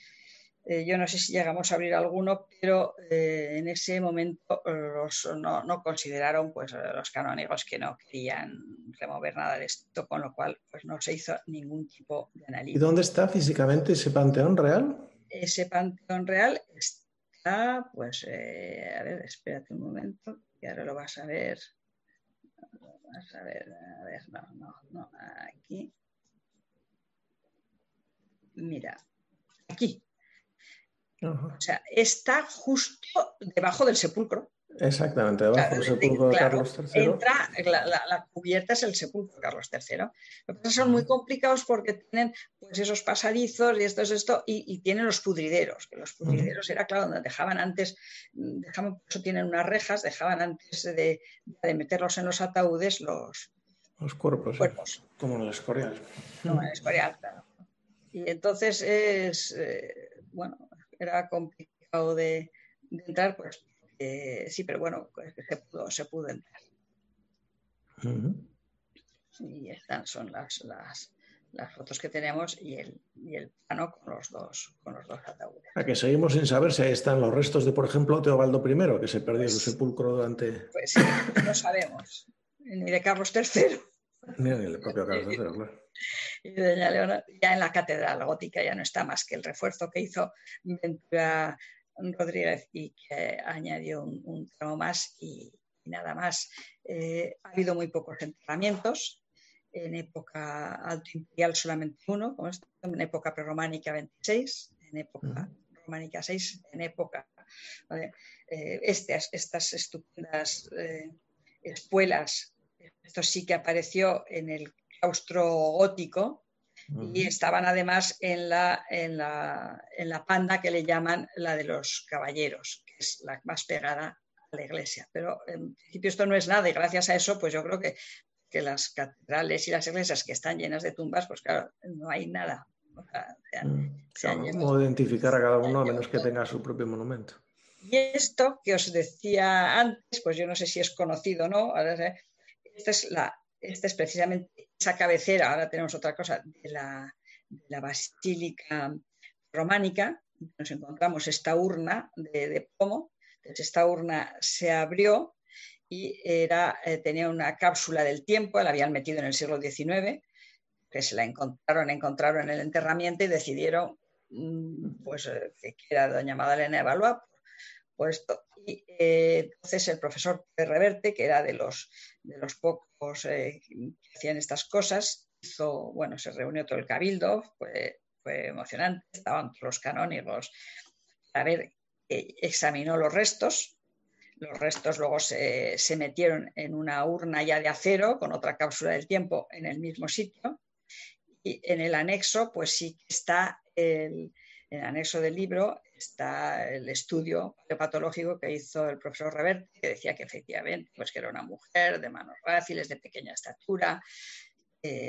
Eh, yo no sé si llegamos a abrir alguno, pero eh, en ese momento los, no, consideraron pues, los canónigos que no querían remover nada de esto, con lo cual pues, no se hizo ningún tipo de análisis. ¿Y dónde está físicamente ese panteón real? Ese panteón real está, pues, a ver, espérate un momento, que ahora lo vas a ver. Vas a ver, a ver, no, no, no, aquí mira, aquí. O sea, está justo debajo del sepulcro. Exactamente, debajo del sepulcro de Carlos III. Entra, la, cubierta es el sepulcro de Carlos III. Los que son muy complicados porque tienen pues, esos pasadizos y esto es esto, y, tienen los pudrideros, que los pudrideros era claro donde dejaban antes, dejaban, por eso tienen unas rejas, dejaban antes de, de meterlos en los ataúdes los, Los cuerpos, cuerpos. como en el Escorial. Como en el Escorial, claro. Y entonces es, eh, bueno, era complicado de, entrar, pues sí, pero bueno, pues, se pudo, se pudo entrar. Y estas son las, las, las, fotos que tenemos y el, y el plano con los dos, con los dos ataúdes. A que seguimos sin saber si ahí están los restos de, por ejemplo, Teobaldo I, que se perdió su pues sepulcro durante. Pues sí, no sabemos. Ni de Carlos III. Ni del propio Carlos III, claro. Y Doña Leona, ya en la catedral gótica ya no está más que el refuerzo que hizo Ventura Rodríguez y que añadió un, tramo más y, nada más. Eh, ha habido muy pocos enterramientos. En época alto imperial solamente uno, como en época prerrománica 26, en época románica 6, en época. Eh, estas, estas estupendas eh, espuelas, esto sí que apareció en el claustro gótico, y estaban además en la, en, la, en la panda que le llaman la de los caballeros, que es la más pegada a la iglesia. Pero en principio esto no es nada y gracias a eso, pues yo creo que, que las catedrales y las iglesias que están llenas de tumbas, pues claro, no hay nada. ¿Cómo identificar a cada uno a menos que tenga su propio monumento? Y esto que os decía antes, pues yo no sé si es conocido o no, esta es precisamente esa cabecera, ahora tenemos otra cosa, de la, basílica románica, nos encontramos esta urna de, entonces esta urna se abrió y eh, tenía una cápsula del tiempo, la habían metido en el siglo XIX, que se la encontraron, encontraron en el enterramiento y decidieron mm, pues, eh, que era doña Madalena Valois, pues, y eh, entonces el profesor Reverte, que era de los, de los pocos eh, que hacían estas cosas, hizo, bueno, se reunió todo el cabildo, fue, emocionante, estaban todos los canónigos. A ver, eh, examinó los restos, los restos luego se, se, metieron en una urna ya de acero con otra cápsula del tiempo en el mismo sitio y en el anexo pues sí que está el, en el anexo del libro está el estudio patológico que hizo el profesor Reverte, que decía que efectivamente pues que era una mujer de manos gráciles, de pequeña estatura,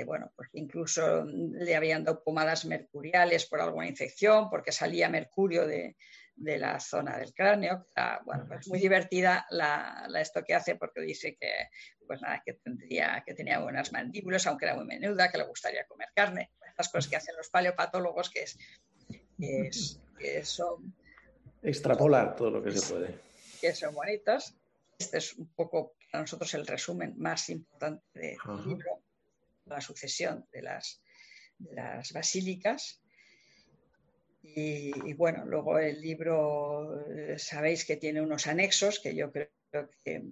bueno, pues incluso le habían dado pomadas mercuriales por alguna infección, porque salía mercurio de, la zona del cráneo. bueno, pues muy divertida la, esto que hace porque dice que, pues nada, que, tendría, que tenía buenas mandíbulas, aunque era muy menuda, que le gustaría comer carne. Estas cosas que hacen los paleopatólogos, que es que, son... Extrapolar todo lo que se puede. Que son bonitos. Este es un poco para nosotros el resumen más importante del libro, la sucesión de las, las basílicas. Y, bueno, luego el libro, eh, sabéis que tiene unos anexos que yo creo que,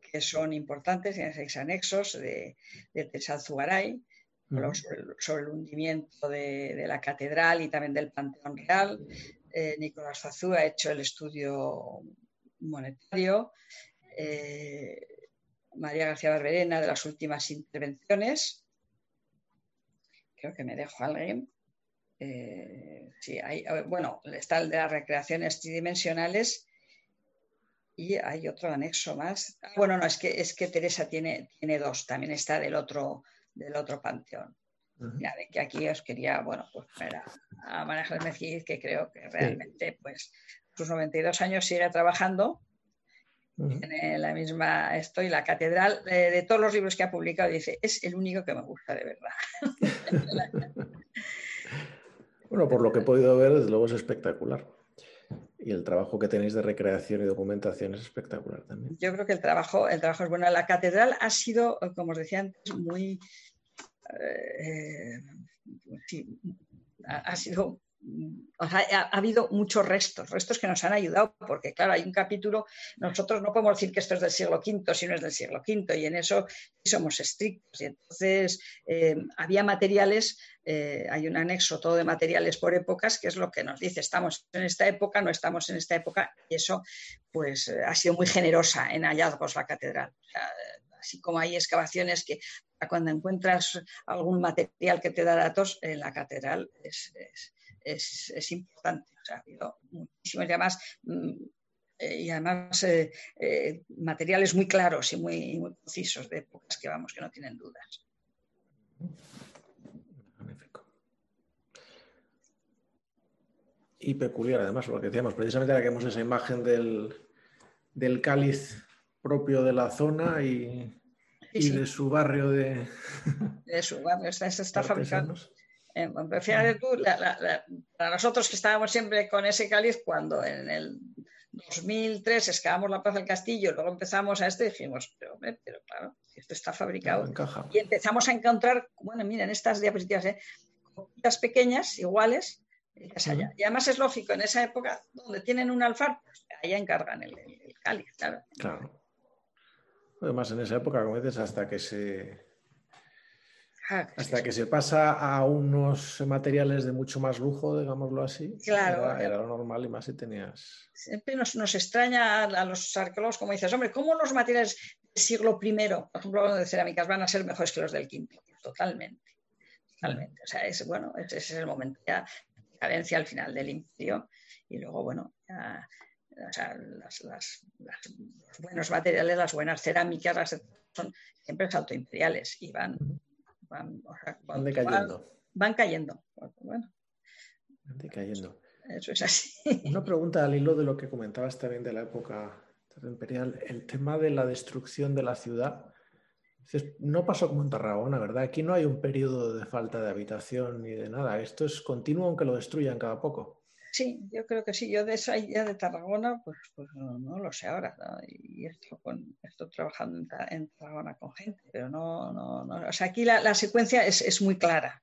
que son importantes, tiene seis anexos de, de Zugaray, sobre, el hundimiento de, la catedral y también del Panteón Real. Eh, Nicolás Fazú ha hecho el estudio monetario. Eh, María García Barberena de las últimas intervenciones. Creo que me dejo a alguien. Eh, sí, hay, bueno, está el de las recreaciones tridimensionales y hay otro anexo más. Ah, bueno, no, es que, es que Teresa tiene, tiene dos, también está del otro, del otro panteón. Ya de que aquí os quería, bueno, pues poner a, María Mejid, que creo que realmente, pues, sus 92 años sigue trabajando. Tiene la misma esto y la catedral de, todos los libros que ha publicado dice es el único que me gusta de verdad. bueno, por lo que he podido ver, desde luego es espectacular. Y el trabajo que tenéis de recreación y documentación es espectacular también. Yo creo que el trabajo, el trabajo es bueno. La catedral ha sido, como os decía antes, muy eh, ha, sido ha, habido muchos restos, restos que nos han ayudado, porque claro, hay un capítulo, nosotros no podemos decir que esto es del siglo V si no es del siglo V, y en eso somos estrictos. Y entonces eh, había materiales, eh, hay un anexo todo de materiales por épocas, que es lo que nos dice, estamos en esta época, no estamos en esta época, y eso pues ha sido muy generosa en hallazgos la catedral. así como hay excavaciones que cuando encuentras algún material que te da datos, en la catedral es, importante. ha habido muchísimos, y además, mm, eh, y además materiales muy claros y muy, muy precisos de épocas que vamos, que no tienen dudas. y peculiar, además, lo que decíamos, precisamente ahora que vemos esa imagen del, del cáliz propio de la zona y, de su barrio de... De su barrio, está, está fabricando. Fíjate tú, para nosotros que estábamos siempre con ese cáliz, cuando en el 2003 excavamos la Plaza del Castillo, luego empezamos a esto y dijimos, pero, pero claro, esto está fabricado. y empezamos a encontrar, bueno, miren, estas diapositivas, ¿eh? copias pequeñas, iguales, y además es lógico, en esa época donde tienen un alfar, pues allá encargan el, cáliz, claro. Claro. Además, en esa época, como dices, hasta que se. Ah, hasta que se pasa a unos materiales de mucho más lujo, digámoslo así. Claro. Era, lo normal y más si tenías. Siempre nos, extraña a los arqueólogos, como dices, hombre, ¿cómo los materiales del siglo I, por ejemplo, de cerámicas, van a ser mejores que los del quinto? Totalmente. Totalmente. O sea, es bueno, ese es el momento. Ya cadencia al final del imperio y luego, bueno, los buenos materiales, las buenas cerámicas son siempre autoimperiales y van, van, van decayendo. Van, cayendo. Bueno, van decayendo. Eso es así. Una pregunta al hilo de lo que comentabas también de la época imperial, el tema de la destrucción de la ciudad. No pasó como en Tarragona, ¿verdad? Aquí no hay un periodo de falta de habitación ni de nada. Esto es continuo aunque lo destruyan cada poco. Sí, yo creo que sí. Yo de esa idea de Tarragona, pues, pues no, lo sé ahora. Y esto estoy trabajando en, Tarragona con gente, pero no, no, no. O sea, aquí la, secuencia es, muy clara.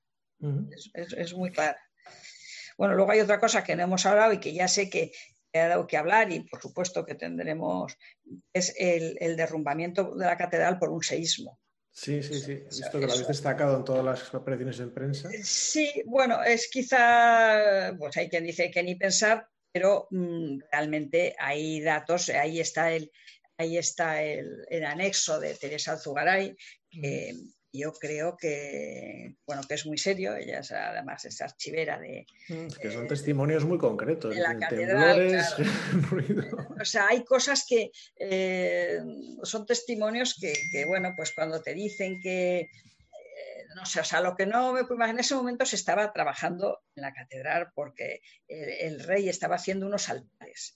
es, muy clara. Bueno, luego hay otra cosa que no hemos hablado y que ya sé que ha dado que hablar y por supuesto que tendremos, es el, derrumbamiento de la catedral por un seísmo. Sí, sí, sí. He visto que lo habéis destacado en todas las apariciones en prensa. Sí, bueno, es quizá, pues hay quien dice que ni pensar, pero mm, realmente hay datos, ahí está el, ahí está el, anexo de Teresa Alzugaray, que, yo creo que, bueno, que es muy serio. Ella es, además es archivera de... Mm, que son testimonios muy concretos. De la catedral, O sea, hay cosas que eh, son testimonios que, bueno, pues cuando te dicen que... Eh, no sé, o sea, lo que no me puedo imaginar, en ese momento se estaba trabajando en la catedral porque el, rey estaba haciendo unos altares.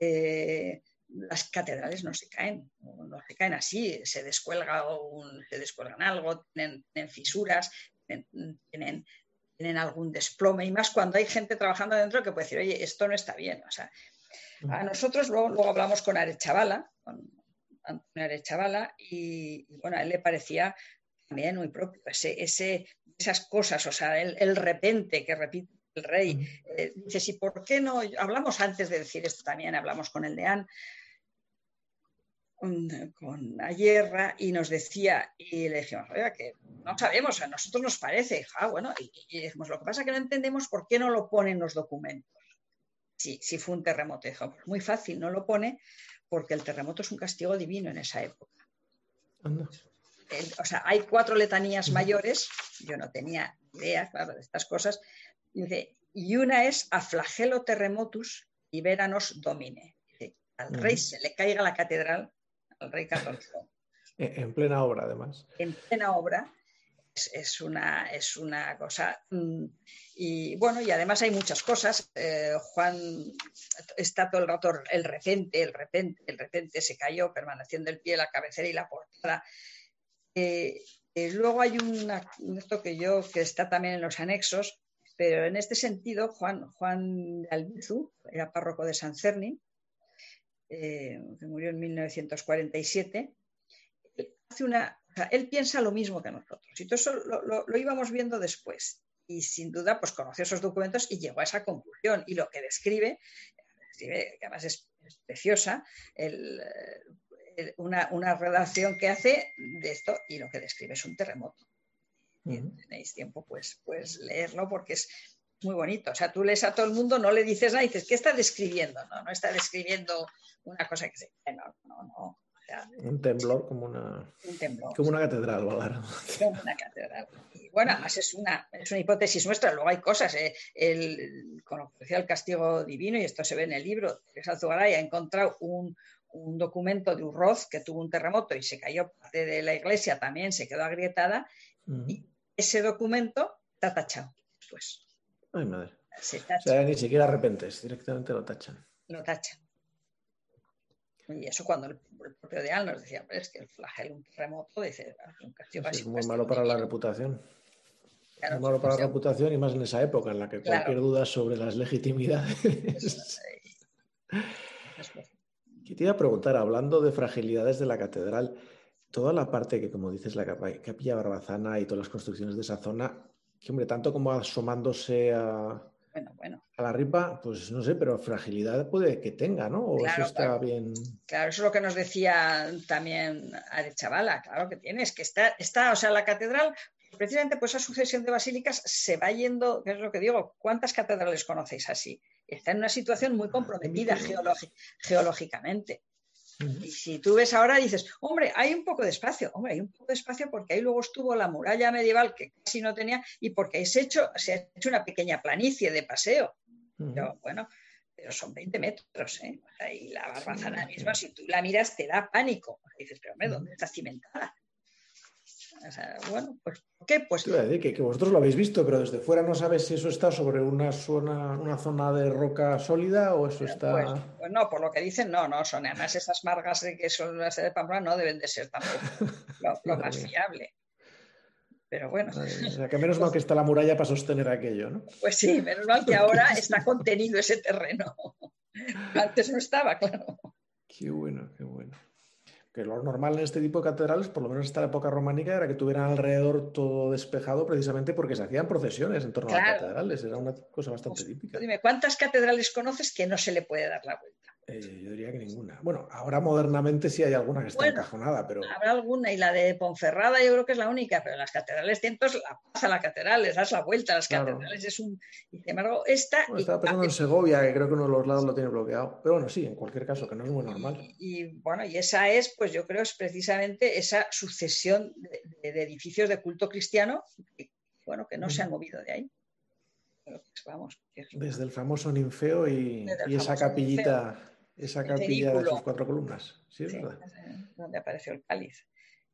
Eh, las catedrales no se caen, no se caen así, se descuelga un, se descuelgan algo, tienen, fisuras, tienen, tienen, algún desplome, y más cuando hay gente trabajando dentro que puede decir, oye, esto no está bien. O sea, a nosotros luego, luego hablamos con Arechavala, con Antonio Arechavala, y, bueno, a él le parecía también muy propio ese, ese, esas cosas, o sea, el, repente que repite el rey. Eh, dice, ¿y por qué no? Hablamos antes de decir esto también, hablamos con el deán, con, Ayerra y nos decía, y le dijimos, oiga, que no sabemos, a nosotros nos parece, ah, bueno, y, dijimos, lo que pasa es que no entendemos por qué no lo ponen los documentos. Si, si fue un terremoto, dijo, pues muy fácil, no lo pone porque el terremoto es un castigo divino en esa época. o sea, hay cuatro letanías mayores, yo no tenía idea, claro, de estas cosas, y, dice, y una es a flagelo terremotus y veranos domine. al rey se le caiga la catedral al rey Carlos. En plena obra, además. En plena obra. Es, una, es una cosa. Mm, y bueno, y además hay muchas cosas. Eh, Juan está todo el rato el repente, el repente, el repente se cayó, permaneciendo el pie, la cabecera y la portada. Eh, eh, luego hay una, esto que yo, que está también en los anexos, pero en este sentido, Juan, Juan de Albizu era párroco de San Cerni, eh, que murió en 1947, hace una, él piensa lo mismo que nosotros. Y todo eso lo, íbamos viendo después. Y sin duda, pues conoció esos documentos y llegó a esa conclusión. Y lo que describe, que además es, preciosa, una, redacción que hace de esto y lo que describe es un terremoto. tenéis tiempo, pues, pues leerlo porque es muy bonito. O sea, tú lees a todo el mundo, no le dices nada, dices, ¿qué está describiendo? No, no está describiendo una cosa que se... No, no, no. un temblor como una, como una catedral, Como una catedral. Y bueno, además es una, es una hipótesis nuestra. Luego hay cosas. ¿eh? El, con lo que decía el castigo divino, y esto se ve en el libro, Teresa Zugaray ha encontrado un, un documento de Urroz que tuvo un terremoto y se cayó parte de la iglesia, también se quedó agrietada. Y ese documento está tachado después. Ay, madre. O sea, ni siquiera arrepentes, directamente lo tachan. Lo tachan. Y eso cuando el, propio Deal nos decía, es que el flagelo, un terremoto, dice, ah, un castigo Es muy malo para la reputación. Muy malo para la reputación y más en esa época en la que cualquier duda sobre las legitimidades. Y te iba a preguntar, hablando de fragilidades de la catedral, toda la parte que, como dices, la capilla Barbazana y todas las construcciones de esa zona, que hombre, tanto como asomándose a, a la ripa, pues no sé, pero fragilidad puede que tenga, ¿no? O eso está bien. Claro, eso es lo que nos decía también Chavala, claro que tienes, que está, está, o sea, la catedral, precisamente por esa sucesión de basílicas se va yendo, que es lo que digo, ¿cuántas catedrales conocéis así? Está en una situación muy ah, comprometida geológicamente. Y si tú ves ahora dices, hombre, hay un poco de espacio, hombre, hay un poco de espacio porque ahí luego estuvo la muralla medieval que casi no tenía y porque se, hecho, se ha hecho una pequeña planicie de paseo. Pero bueno, pero son 20 metros, ¿eh? y la barbazana misma, si tú la miras, te da pánico. dices, pero hombre, ¿dónde está cimentada? Bueno, pues qué? Pues... que, vosotros lo habéis visto, pero desde fuera no sabes si eso está sobre una zona, una zona de roca sólida o eso está. Pues, pues, no, por lo que dicen, no, no, son además esas margas de que son las de Pamplona no deben de ser tampoco lo, más fiable. Pero bueno. o sea, que menos mal que está la muralla para sostener aquello, ¿no? Pues sí, menos mal que ahora está contenido ese terreno. Antes no estaba, claro. Qué bueno, qué que lo normal en este tipo de catedrales, por lo menos hasta la época románica, era que tuvieran alrededor todo despejado precisamente porque se hacían procesiones en torno a las catedrales. Era una cosa bastante pues, típica. Dime, ¿cuántas catedrales conoces que no se le puede dar la vuelta? Eh, yo diría que ninguna. Bueno, ahora modernamente sí hay alguna que está encajonada, pero. Habrá alguna, y la de Ponferrada yo creo que es la única, pero las catedrales cientos la pasa la catedral, les das la vuelta a las catedrales, es un. Y sin embargo, esta. estaba pensando en Segovia, que creo que uno de los lados lo tiene bloqueado. Pero bueno, sí, en cualquier caso, que no es muy normal. Y, bueno, y esa es, pues yo creo, es precisamente esa sucesión de, edificios de culto cristiano, que, bueno, que no se han movido de ahí. Pues, vamos, Desde el famoso ninfeo y, esa capillita. Esa capilla de sus cuatro columnas. Sí, es verdad. Donde apareció el cáliz.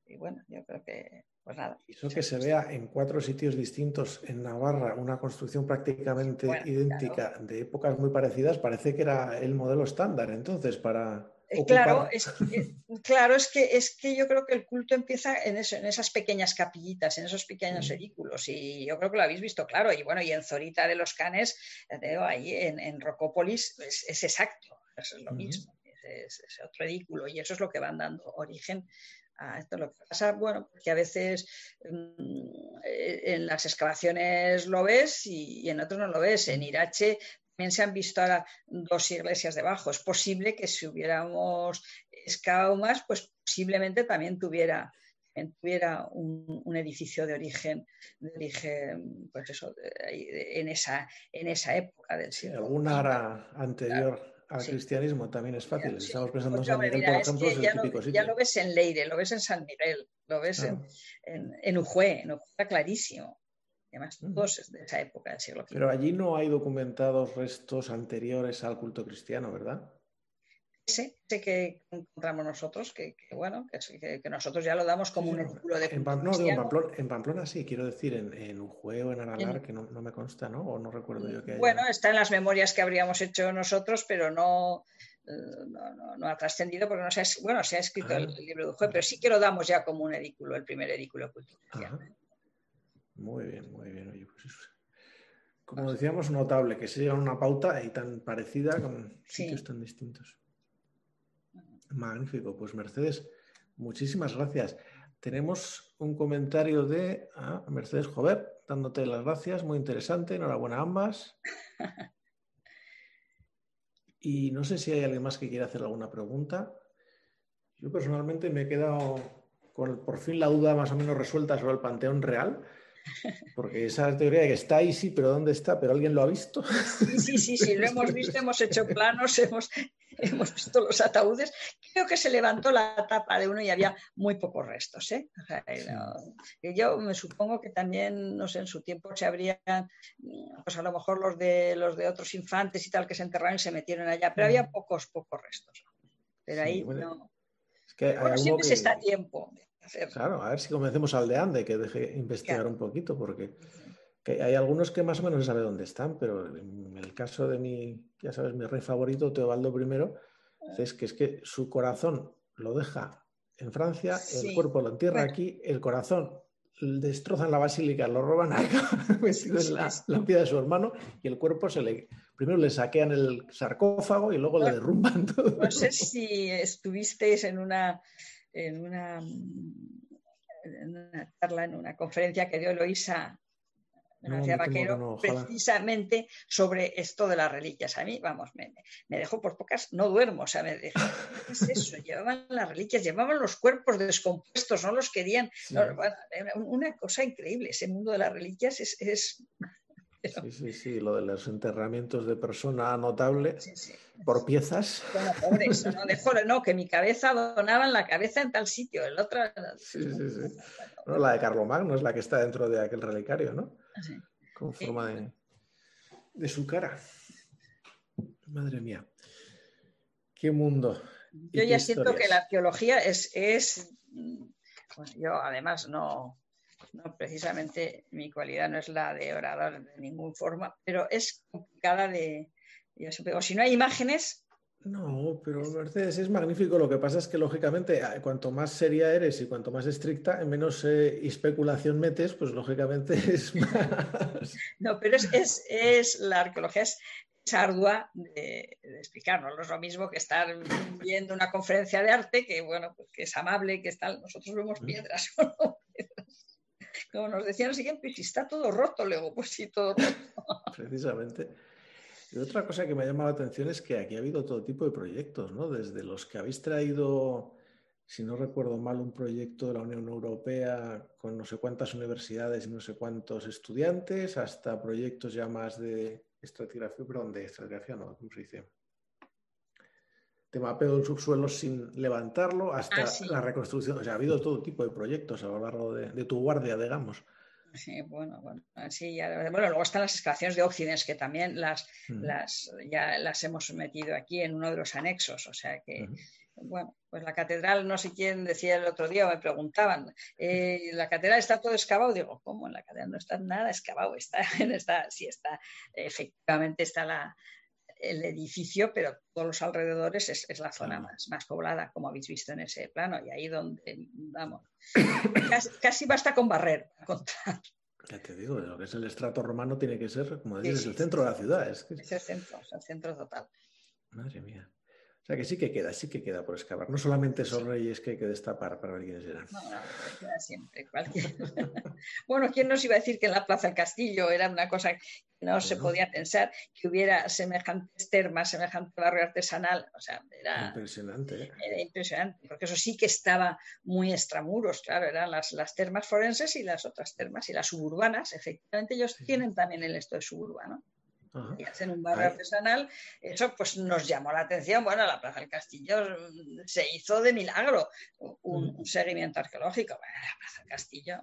Y bueno, yo creo que, pues nada. Eso que se vea en cuatro sitios distintos en Navarra, una construcción prácticamente idéntica de épocas muy parecidas, parece que era el modelo estándar entonces para. Eh, claro, es, claro es, que, es que yo creo que el culto empieza en, eso, en esas pequeñas capillitas, en esos pequeños edículos, y yo creo que lo habéis visto claro. Y bueno, y en Zorita de los Canes, ahí en, en Rocópolis, es exacto es lo mismo, es, otro edículo y eso es lo que van dando origen a esto. Lo que pasa, bueno, que a veces mm, en las excavaciones lo ves y, en otros no lo ves. En Irache también se han visto ahora dos iglesias debajo. Es posible que si hubiéramos excavado más, pues posiblemente también tuviera tuviera un, edificio de origen, de origen pues eso, en, esa, en esa época del siglo. Alguna anterior al cristianismo también es fácil. Estamos pensando en San Miguel, por ejemplo, es, el típico sitio. Ya lo ves en Leire, lo ves en San Miguel, lo ves en, en, en Ujue, en Ujue está clarísimo. Además, todos es de esa época del siglo Pero allí no hay documentados restos anteriores al culto cristiano, ¿verdad? Ese, que encontramos nosotros, que, bueno, que, nosotros ya lo damos como un edículo de en, Pamplona, en, Pamplona, sí, quiero decir, en, en Ujue o en Aralar, que no, me consta, ¿no? O no recuerdo yo que haya... Bueno, está en las memorias que habríamos hecho nosotros, pero no, no, no, ha trascendido porque no se ha, bueno, se ha escrito el, libro de Ujue, pero sí que lo damos ya como un edículo, el primer edículo Muy bien, muy bien. Oye, pues como decíamos, notable que se una pauta y tan parecida con sitios tan distintos. Magnífico, pues Mercedes, muchísimas gracias. Tenemos un comentario de ah, Mercedes Jover, dándote las gracias, muy interesante, enhorabuena a ambas. Y no sé si hay alguien más que quiera hacer alguna pregunta. Yo personalmente me he quedado con por fin la duda más o menos resuelta sobre el Panteón Real, Porque esa teoría de que está ahí, sí, pero ¿dónde está? ¿Pero alguien lo ha visto? Sí, sí, sí, lo hemos visto, hemos hecho planos, hemos, hemos visto los ataúdes. Creo que se levantó la tapa de uno y había muy pocos restos. ¿eh? yo me supongo que también, no sé, en su tiempo se habrían, pues a lo mejor los de, los de otros infantes y tal que se enterraron y se metieron allá, pero había pocos, pocos restos. Pero ahí no. Es que siempre se está a tiempo. Claro, a ver si convencemos al de Ande que deje investigar un poquito, porque hay algunos que más o menos saben dónde están, pero en el caso de mi, ya sabes, mi rey favorito, Teobaldo I, es que es que su corazón lo deja en Francia, el cuerpo lo entierra aquí, el corazón destrozan la basílica, lo roban acá, metido en la, la de su hermano, y el cuerpo se le. Primero le saquean el sarcófago y luego le derrumban todo. No sé si estuvisteis en una en una, en una charla, en una conferencia que dio Eloisa Vaquero, precisamente sobre esto de las reliquias. A mí, vamos, me, dejó por pocas, no duermo, o sea, me dejó, ¿qué es eso? Llevaban las reliquias, llevaban los cuerpos descompuestos, no los querían. una cosa increíble, ese mundo de las reliquias es, es Sí, sí, sí, lo de los enterramientos de persona notable por piezas. Bueno, ¿no? De no, que mi cabeza donaban la cabeza en tal sitio, el otro. Sí, sí, sí. No, la de Carlomagno es la que está dentro de aquel relicario, ¿no? Sí. Con forma de, de su cara. Madre mía. Qué mundo. Yo ya siento que la arqueología es, es. Pues yo además no, no, precisamente mi cualidad no es la de orador de ninguna forma, pero es complicada de... Yo siempre digo, si no hay imágenes... No, pero Mercedes es magnífico. Lo que pasa es que, lógicamente, cuanto más seria eres y cuanto más estricta, en menos eh, especulación metes, pues lógicamente es más... No, pero es, es, la arqueología es, ardua de, explicarnos. No es lo mismo que estar viendo una conferencia de arte, que bueno, pues que es amable, que está, nosotros vemos mm. piedras o no como nos decían siguiente, si está todo roto, luego, pues sí, todo roto. Precisamente. Y otra cosa que me ha llamado la atención es que aquí ha habido todo tipo de proyectos, ¿no? Desde los que habéis traído, si no recuerdo mal, un proyecto de la Unión Europea con no sé cuántas universidades y no sé cuántos estudiantes, hasta proyectos ya más de estratigrafía, perdón, de estratigrafía, no, ¿cómo se dice? de mapeo del subsuelo sin levantarlo hasta ah, la reconstrucción. O sea, ha habido todo tipo de proyectos a lo largo de, tu guardia, digamos. Sí, bueno, bueno, sí, bueno, luego están las excavaciones de Occidens, que también las, mm. las, ya las hemos metido aquí en uno de los anexos, o sea que, bueno, pues la catedral, no sé quién decía el otro día, me preguntaban, eh, ¿la catedral está todo excavado? Digo, ¿cómo? En la catedral no está nada excavado, está, está, sí está, efectivamente está la, el edificio, pero todos los alrededores es, la zona más, más, poblada, como habéis visto en ese plano, y ahí donde, vamos, casi, basta con barrer contar. Ya te digo, lo que es el estrato romano tiene que ser, como dices, el centro de la ciudad. Es, es el centro, es el centro total. Madre mía. O sea que sí que queda, sí que queda por excavar. No solamente esos reyes que hay que destapar para ver quiénes eran. No, no, queda siempre. Cualquier... bueno, ¿quién nos iba a decir que en la Plaza del Castillo era una cosa no se podía pensar que hubiera semejantes termas, semejante barrio artesanal? O sea, era impresionante. ¿eh? Era impresionante, porque eso sí que estaba muy extramuros, claro, eran las, las termas forenses y las otras termas y las suburbanas. Efectivamente, ellos tienen también el esto de suburbano y hacen un barrio artesanal, eso pues nos llamó la atención. Bueno, la Plaza del Castillo se hizo de milagro un, seguimiento arqueológico. Bueno, la Plaza del Castillo.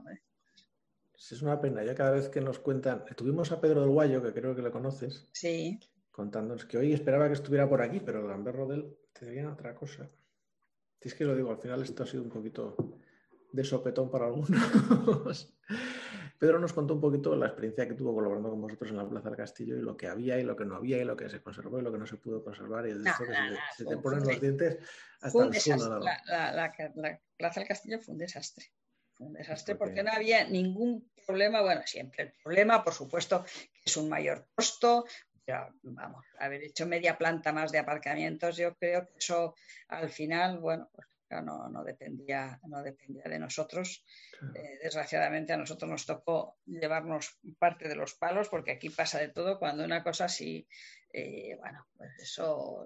Es una pena, ya cada vez que nos cuentan. Tuvimos a Pedro del Guayo, que creo que lo conoces. Sí. Contándonos que hoy esperaba que estuviera por aquí, pero el Gamberro del te decían otra cosa. Si es que lo digo, al final esto ha sido un poquito de sopetón para algunos. Pedro nos contó un poquito la experiencia que tuvo colaborando con vosotros en la Plaza del Castillo y lo que había y lo que no había y lo que se conservó y lo que no se pudo conservar. Y el se, te ponen los dientes hasta el suelo. La, la, Plaza del Castillo fue un desastre. Un desastre porque no había ningún problema. Bueno, siempre el problema, por supuesto, que es un mayor costo, pero vamos, haber hecho media planta más de aparcamientos, yo creo que eso al final, bueno, pues no, no, dependía, no dependía de nosotros. Eh, desgraciadamente a nosotros nos tocó llevarnos parte de los palos porque aquí pasa de todo cuando una cosa así, eh, bueno, pues eso,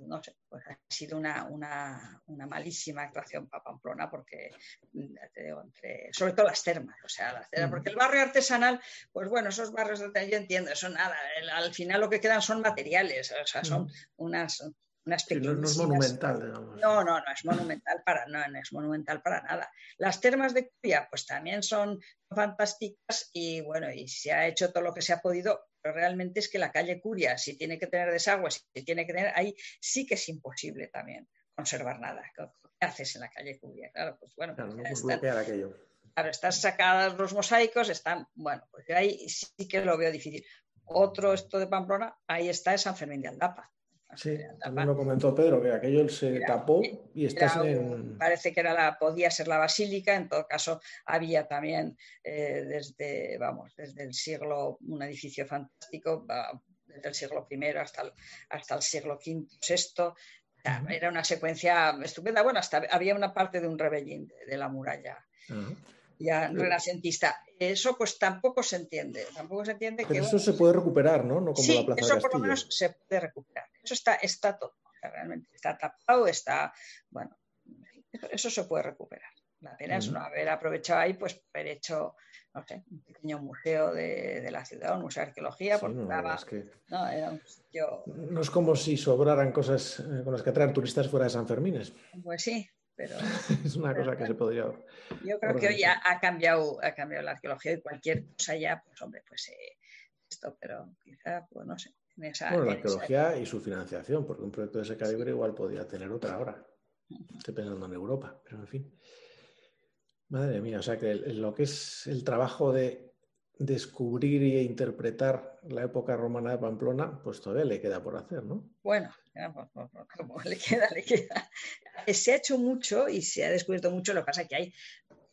no sé, pues ha sido una, una, una malísima actuación para Pamplona porque, entre, sobre todo las termas, o sea, las termas, porque el barrio artesanal, pues bueno, esos barrios, yo entiendo, eso nada, al final lo que quedan son materiales, o sea, son unas no, es monumental, digamos. No, no, no es monumental para, no, no es monumental para nada. Las termas de Curia, pues también son fantásticas y bueno, y se ha hecho todo lo que se ha podido, pero realmente es que la calle Curia, si tiene que tener desagüe, si tiene que tener, ahí sí que es imposible también conservar nada. ¿Qué haces en la calle Curia? Claro, pues bueno. Claro, pues no bloquear aquello. Claro, están sacadas los mosaicos, están, bueno, pues ahí sí que lo veo difícil. Otro, esto de Pamplona, ahí está es San Fermín de Aldapa Sí, también lo comentó Pedro, que aquello se tapó y está en... Parece que era la, podía ser la basílica, en todo caso había también eh, desde, vamos, desde el siglo, un edificio fantástico, desde el siglo I hasta el, hasta el siglo V, VI, era una secuencia estupenda. Bueno, hasta había una parte de un rebellín de, la muralla ya renacentista. Eso pues tampoco se entiende. Tampoco se entiende Pero eso se puede recuperar, ¿no? no como sí, eso por lo menos se puede recuperar. Eso está, está todo. realmente está tapado, está. Bueno, eso, se puede recuperar. La pena es no haber aprovechado ahí, pues haber hecho, no sé, un pequeño museo de, la ciudad, un museo de arqueología, porque no, no, era un sitio... no es como si sobraran cosas eh, con las que atraer turistas fuera de San Fermines. Pues sí, pero, es una cosa que se podría. Yo creo que hoy ha, ha, cambiado, ha cambiado la arqueología y cualquier cosa ya, pues hombre, pues eh, esto, pero quizá, pues no sé. bueno, la arqueología y su financiación, porque un proyecto de ese calibre igual podría tener otra ahora. Estoy pensando en Europa, pero en fin. Madre mía, o sea que lo que es el trabajo de descubrir e interpretar la época romana de Pamplona, pues todavía le queda por hacer, ¿no? Bueno, como le queda, le queda. Se ha hecho mucho y se ha descubierto mucho, lo que pasa es que hay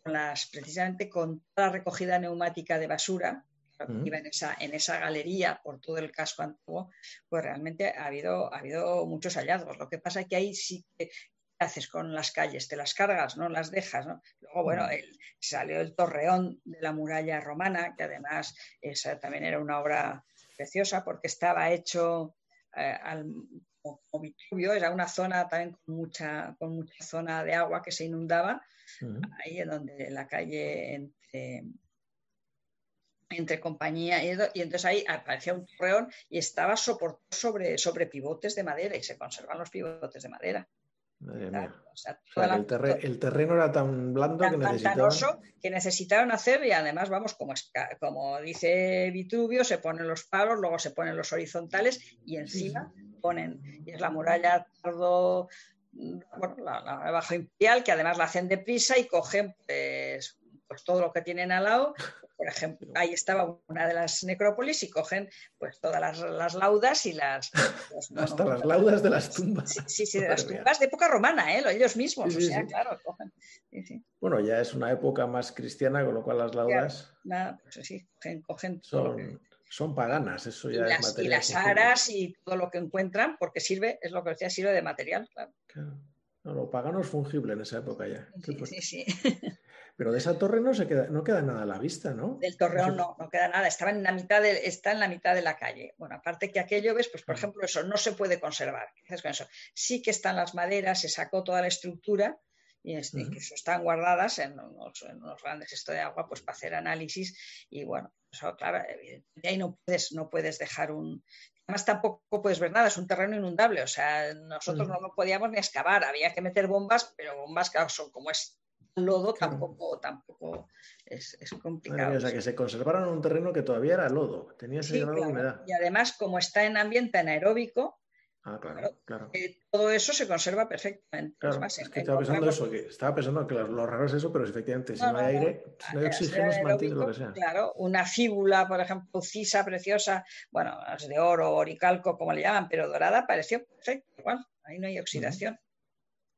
las, precisamente con toda la recogida neumática de basura, que iba en esa, en esa galería por todo el casco antiguo, pues realmente ha habido, ha habido muchos hallazgos. Lo que pasa es que ahí sí que haces con las calles? Te las cargas, ¿no? Las dejas, ¿no? Luego, bueno, salió el torreón de la muralla romana, que además esa también era una obra preciosa porque estaba hecho eh, como, Vitruvio, era una zona también con mucha, con mucha zona de agua que se inundaba, ahí en donde la calle entre, entre compañía y, entonces ahí aparecía un torreón y estaba soportado sobre, sobre pivotes de madera y se conservan los pivotes de madera el, terreno era tan blando que, necesitaban... que necesitaron hacer y además, vamos, como, como dice Vitruvio, se ponen los palos, luego se ponen los horizontales y encima ponen, y es la muralla tardo, bueno, la, bajo imperial, que además la hacen deprisa y cogen pues, pues todo lo que tienen al lado por ejemplo, ahí estaba una de las necrópolis y cogen pues todas las, laudas y las... Hasta las laudas de las tumbas. Sí, sí, de las tumbas de época romana, ¿eh? ellos mismos, o sea, claro, cogen. Bueno, ya es una época más cristiana, con lo cual las laudas... nada, pues sí, cogen, son, son paganas, eso ya y es las, material. Y las aras y todo lo que encuentran, porque sirve, es lo que decía, sirve de material, claro. No, lo pagano es fungible en esa época ya. Sí, sí, Pero de esa torre no se queda, no queda nada a la vista, ¿no? Del torreón no, no queda nada. Estaba en la mitad de, está en la mitad de la calle. Bueno, aparte que aquello, ves, pues por ejemplo, eso no se puede conservar. ¿Qué haces con eso? Sí que están las maderas, se sacó toda la estructura y este, están guardadas en unos, grandes estos de agua, pues para hacer análisis. Y bueno, eso, claro, ahí no puedes, no puedes dejar un, Además, tampoco puedes ver nada, es un terreno inundable. O sea, nosotros no lo podíamos ni excavar, había que meter bombas, pero bombas que son como es lodo tampoco, tampoco es, complicado. o sea, que se conservaron un terreno que todavía era lodo, tenía ese grado de humedad. Y además, como está en ambiente anaeróbico, Ah, claro, claro. Eh, todo eso se conserva perfectamente. estaba pensando eso, que estaba pensando que lo, raro es eso, pero efectivamente, si no, hay aire, si no hay oxígeno, se mantiene lo que sea. Claro, una fíbula, por ejemplo, cisa preciosa, bueno, es de oro, oricalco, como le llaman, pero dorada, pareció perfecto, igual, ahí no hay oxidación.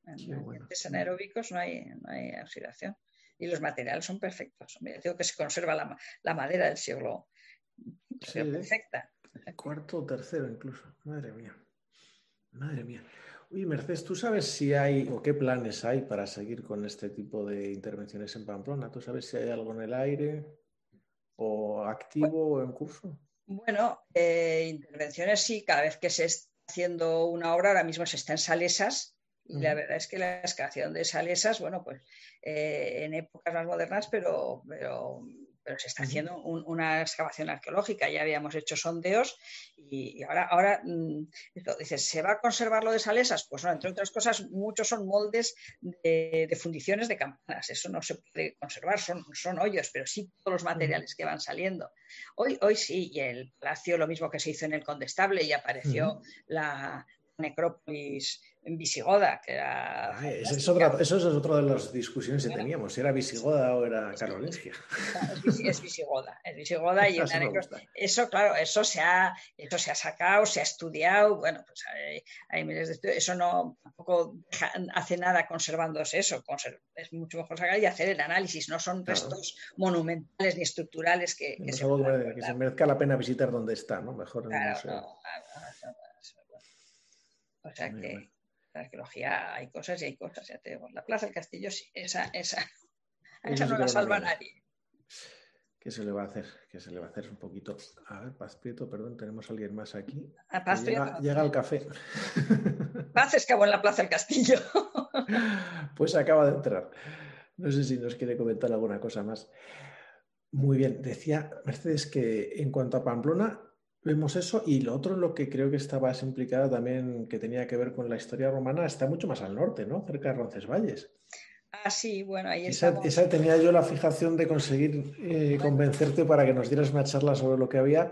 En ambientes anaeróbicos no hay, no hay oxidación. Y los materiales son perfectos. Mira, digo que se conserva la, la madera del siglo, sí, perfecta. Cuarto o tercero incluso, madre mía. Madre mía. Oye, Mercedes, ¿tú sabes si hay o qué planes hay para seguir con este tipo de intervenciones en Pamplona? ¿Tú sabes si hay algo en el aire o activo o en curso? Bueno, eh, intervenciones sí, cada vez que se está haciendo una obra, ahora mismo se está en Salesas, y la verdad es que la excavación de Salesas, bueno, pues eh, en épocas más modernas, pero, pero pero se está haciendo una excavación arqueológica, ya habíamos hecho sondeos y, ahora, ahora mm, dices, ¿se va a conservar lo de Salesas? Pues no, entre otras cosas, muchos son moldes de, fundiciones de campanas, eso no se puede conservar, son, son hoyos, pero sí todos los materiales que van saliendo. Hoy, hoy sí, y el palacio, lo mismo que se hizo en el Condestable, y apareció la necrópolis visigoda, que era... eso, es otra, eso, es otra, de las discusiones que teníamos, si era visigoda o era carolingia. Es, visigoda, es visigoda y eso, claro, eso se, ha, eso se ha sacado, se ha estudiado, bueno, pues hay, miles de estudios, eso no tampoco hace nada conservándose eso, es mucho mejor sacar y hacer el análisis, no son restos monumentales ni estructurales que... que, se, que, se merezca la pena visitar donde está, ¿no? Mejor en el museo. o sea que la arqueología hay cosas y hay cosas, ya tenemos. La Plaza del Castillo, sí, esa, esa, esa no la salva nadie. ¿Qué se le va a hacer? ¿Qué se le va a hacer un poquito? A ver, Paz Prieto, perdón, tenemos a alguien más aquí. Paz llega, llega, el café. Paz escabó en la Plaza del Castillo. pues acaba de entrar. No sé si nos quiere comentar alguna cosa más. Muy bien, decía Mercedes que en cuanto a Pamplona, Vemos eso y lo otro, lo que creo que estaba implicada también, que tenía que ver con la historia romana, está mucho más al norte, ¿no? Cerca de Roncesvalles. Ah, sí, bueno, ahí esa, esa tenía yo la fijación de conseguir eh, convencerte para que nos dieras una charla sobre lo que había.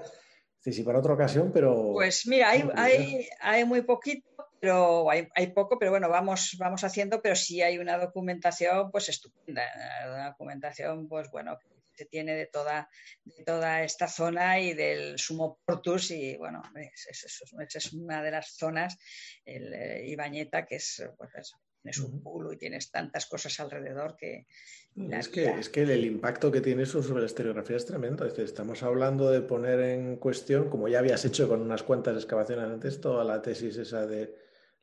Sí, para otra ocasión, pero... Pues mira, hay, hay, hay muy poquito, pero hay, hay, poco, pero bueno, vamos, vamos haciendo, pero sí hay una documentación pues estupenda, una documentación pues bueno, tiene de toda, de toda esta zona y del Sumo Portus y bueno, es, es, una de las zonas, el eh, Ibañeta, que es pues eso, tienes un pulo y tienes tantas cosas alrededor que... Es que, es que el impacto que tiene eso sobre la historiografía es tremendo. estamos hablando de poner en cuestión, como ya habías hecho con unas cuantas excavaciones antes, toda la tesis esa de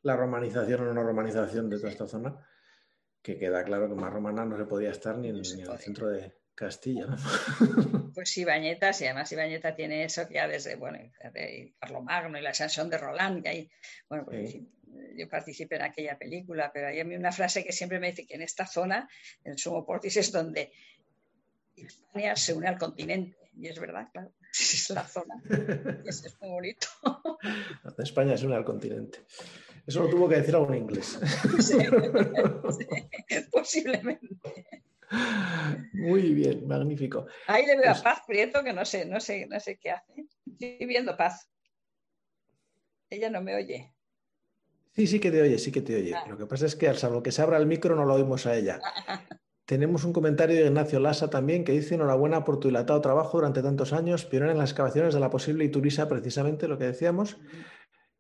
la romanización o no romanización de toda esta zona, que queda claro que más romana no se podía estar ni en, ni en el centro de, Castilla. Pues Ibañeta, y además Ibañeta tiene eso que ya desde, bueno, de Magno y la Sansón de Roland, que hay, bueno, pues, yo participé en aquella película, pero hay una frase que siempre me dice que en esta zona, el Sumo Portis, es donde España se une al continente. Y es verdad, claro, es la zona. Y es, muy bonito. España se une al continente. Eso lo tuvo que decir algún inglés. posiblemente. Muy bien, magnífico. Ahí le veo a Paz Prieto, que no sé, no sé, no sé qué hace. Estoy viendo Paz. Ella no me oye. Sí, sí que te oye, sí que te oye. Ah. Lo que pasa es que al salvo que se abra el micro no lo oímos a ella. Tenemos un comentario de Ignacio Lassa también que dice enhorabuena por tu dilatado trabajo durante tantos años, pionero en las excavaciones de la posible Iturisa, precisamente lo que decíamos.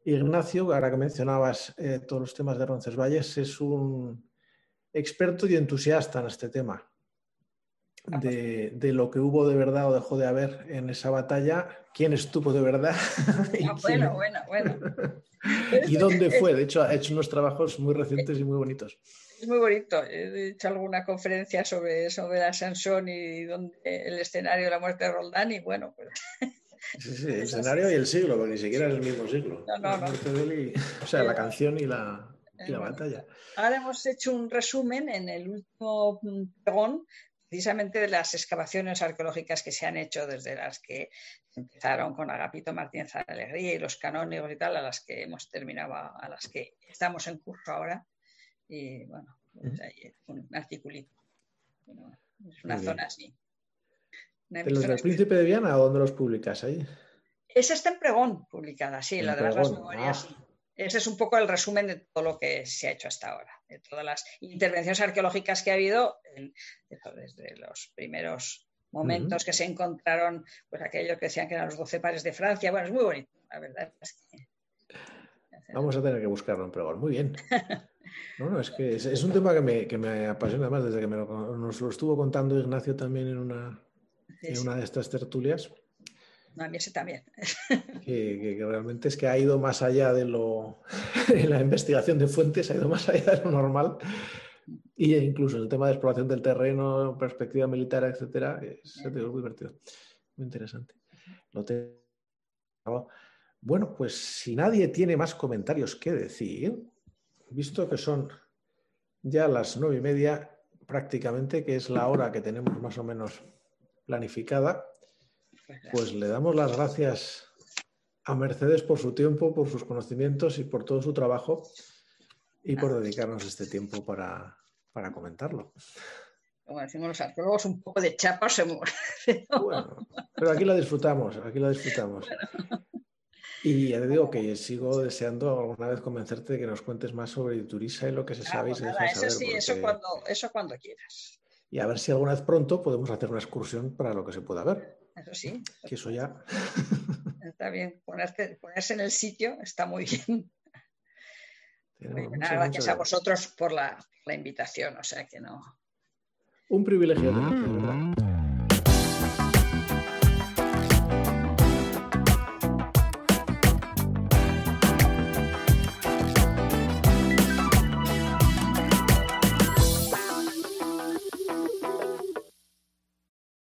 Ignacio, ahora que mencionabas eh, todos los temas de Roncesvalles, es un experto y entusiasta en este tema. De, lo que hubo de verdad o dejó de haber en esa batalla, quién estuvo de verdad. Ah, bueno, bueno, bueno. y dónde fue. De hecho, ha hecho unos trabajos muy recientes y muy bonitos. Es muy bonito. He hecho alguna conferencia sobre, sobre la Sansón y el escenario de la muerte de Roldán y bueno, pues... Sí, sí, el escenario y el siglo, porque ni siquiera es el mismo siglo. No, no, no. o sea, la canción y la, la batalla. Ahora hemos hecho un resumen en el último pregón precisamente de las excavaciones arqueológicas que se han hecho desde las que empezaron con Agapito Martínez Alegría y los canónigos y tal, a las que hemos terminado, a las que estamos en curso ahora. Y bueno, pues ahí un articulito. es una zona así. ¿De los del Príncipe de Viana o dónde los publicas ahí? Esa está en pregón publicada, sí, la de las memorias. Ah. Ese es un poco el resumen de todo lo que se ha hecho hasta ahora, de todas las intervenciones arqueológicas que ha habido desde los primeros momentos que se encontraron, pues aquellos que decían que eran los 12 pares de Francia. Bueno, es muy bonito, la verdad Vamos a tener que buscarlo en pregón. Muy bien. No, no, es que es, un tema que me, apasiona más desde que nos lo estuvo contando Ignacio también en una, en una de estas tertulias. A mí ese también. Que, realmente es que ha ido más allá de lo. en la investigación de fuentes, ha ido más allá de lo normal. Y incluso en el tema de exploración del terreno, perspectiva militar, etcétera, es, muy divertido. Muy interesante. Bueno, pues si nadie tiene más comentarios que decir, visto que son ya las nueve y media prácticamente, que es la hora que tenemos más o menos planificada, pues le damos las gracias a Mercedes por su tiempo, por sus conocimientos y por todo su trabajo y por dedicarnos este tiempo para, comentarlo. Como decimos los arqueólogos, un poco de chapa se muere. Bueno, pero aquí la disfrutamos, aquí la disfrutamos. Y ya te digo que sigo deseando alguna vez convencerte de que nos cuentes más sobre Turisa y lo que se ah, sabe y se pues Eso sí, eso, cuando, eso cuando quieras. Y a ver si alguna vez pronto podemos hacer una excursión para lo que se pueda ver. Eso sí. Que eso ya. Está bien. ponerse en el sitio está muy bien. gracias a vosotros por la, invitación. O sea que no. Un privilegio, de verdad.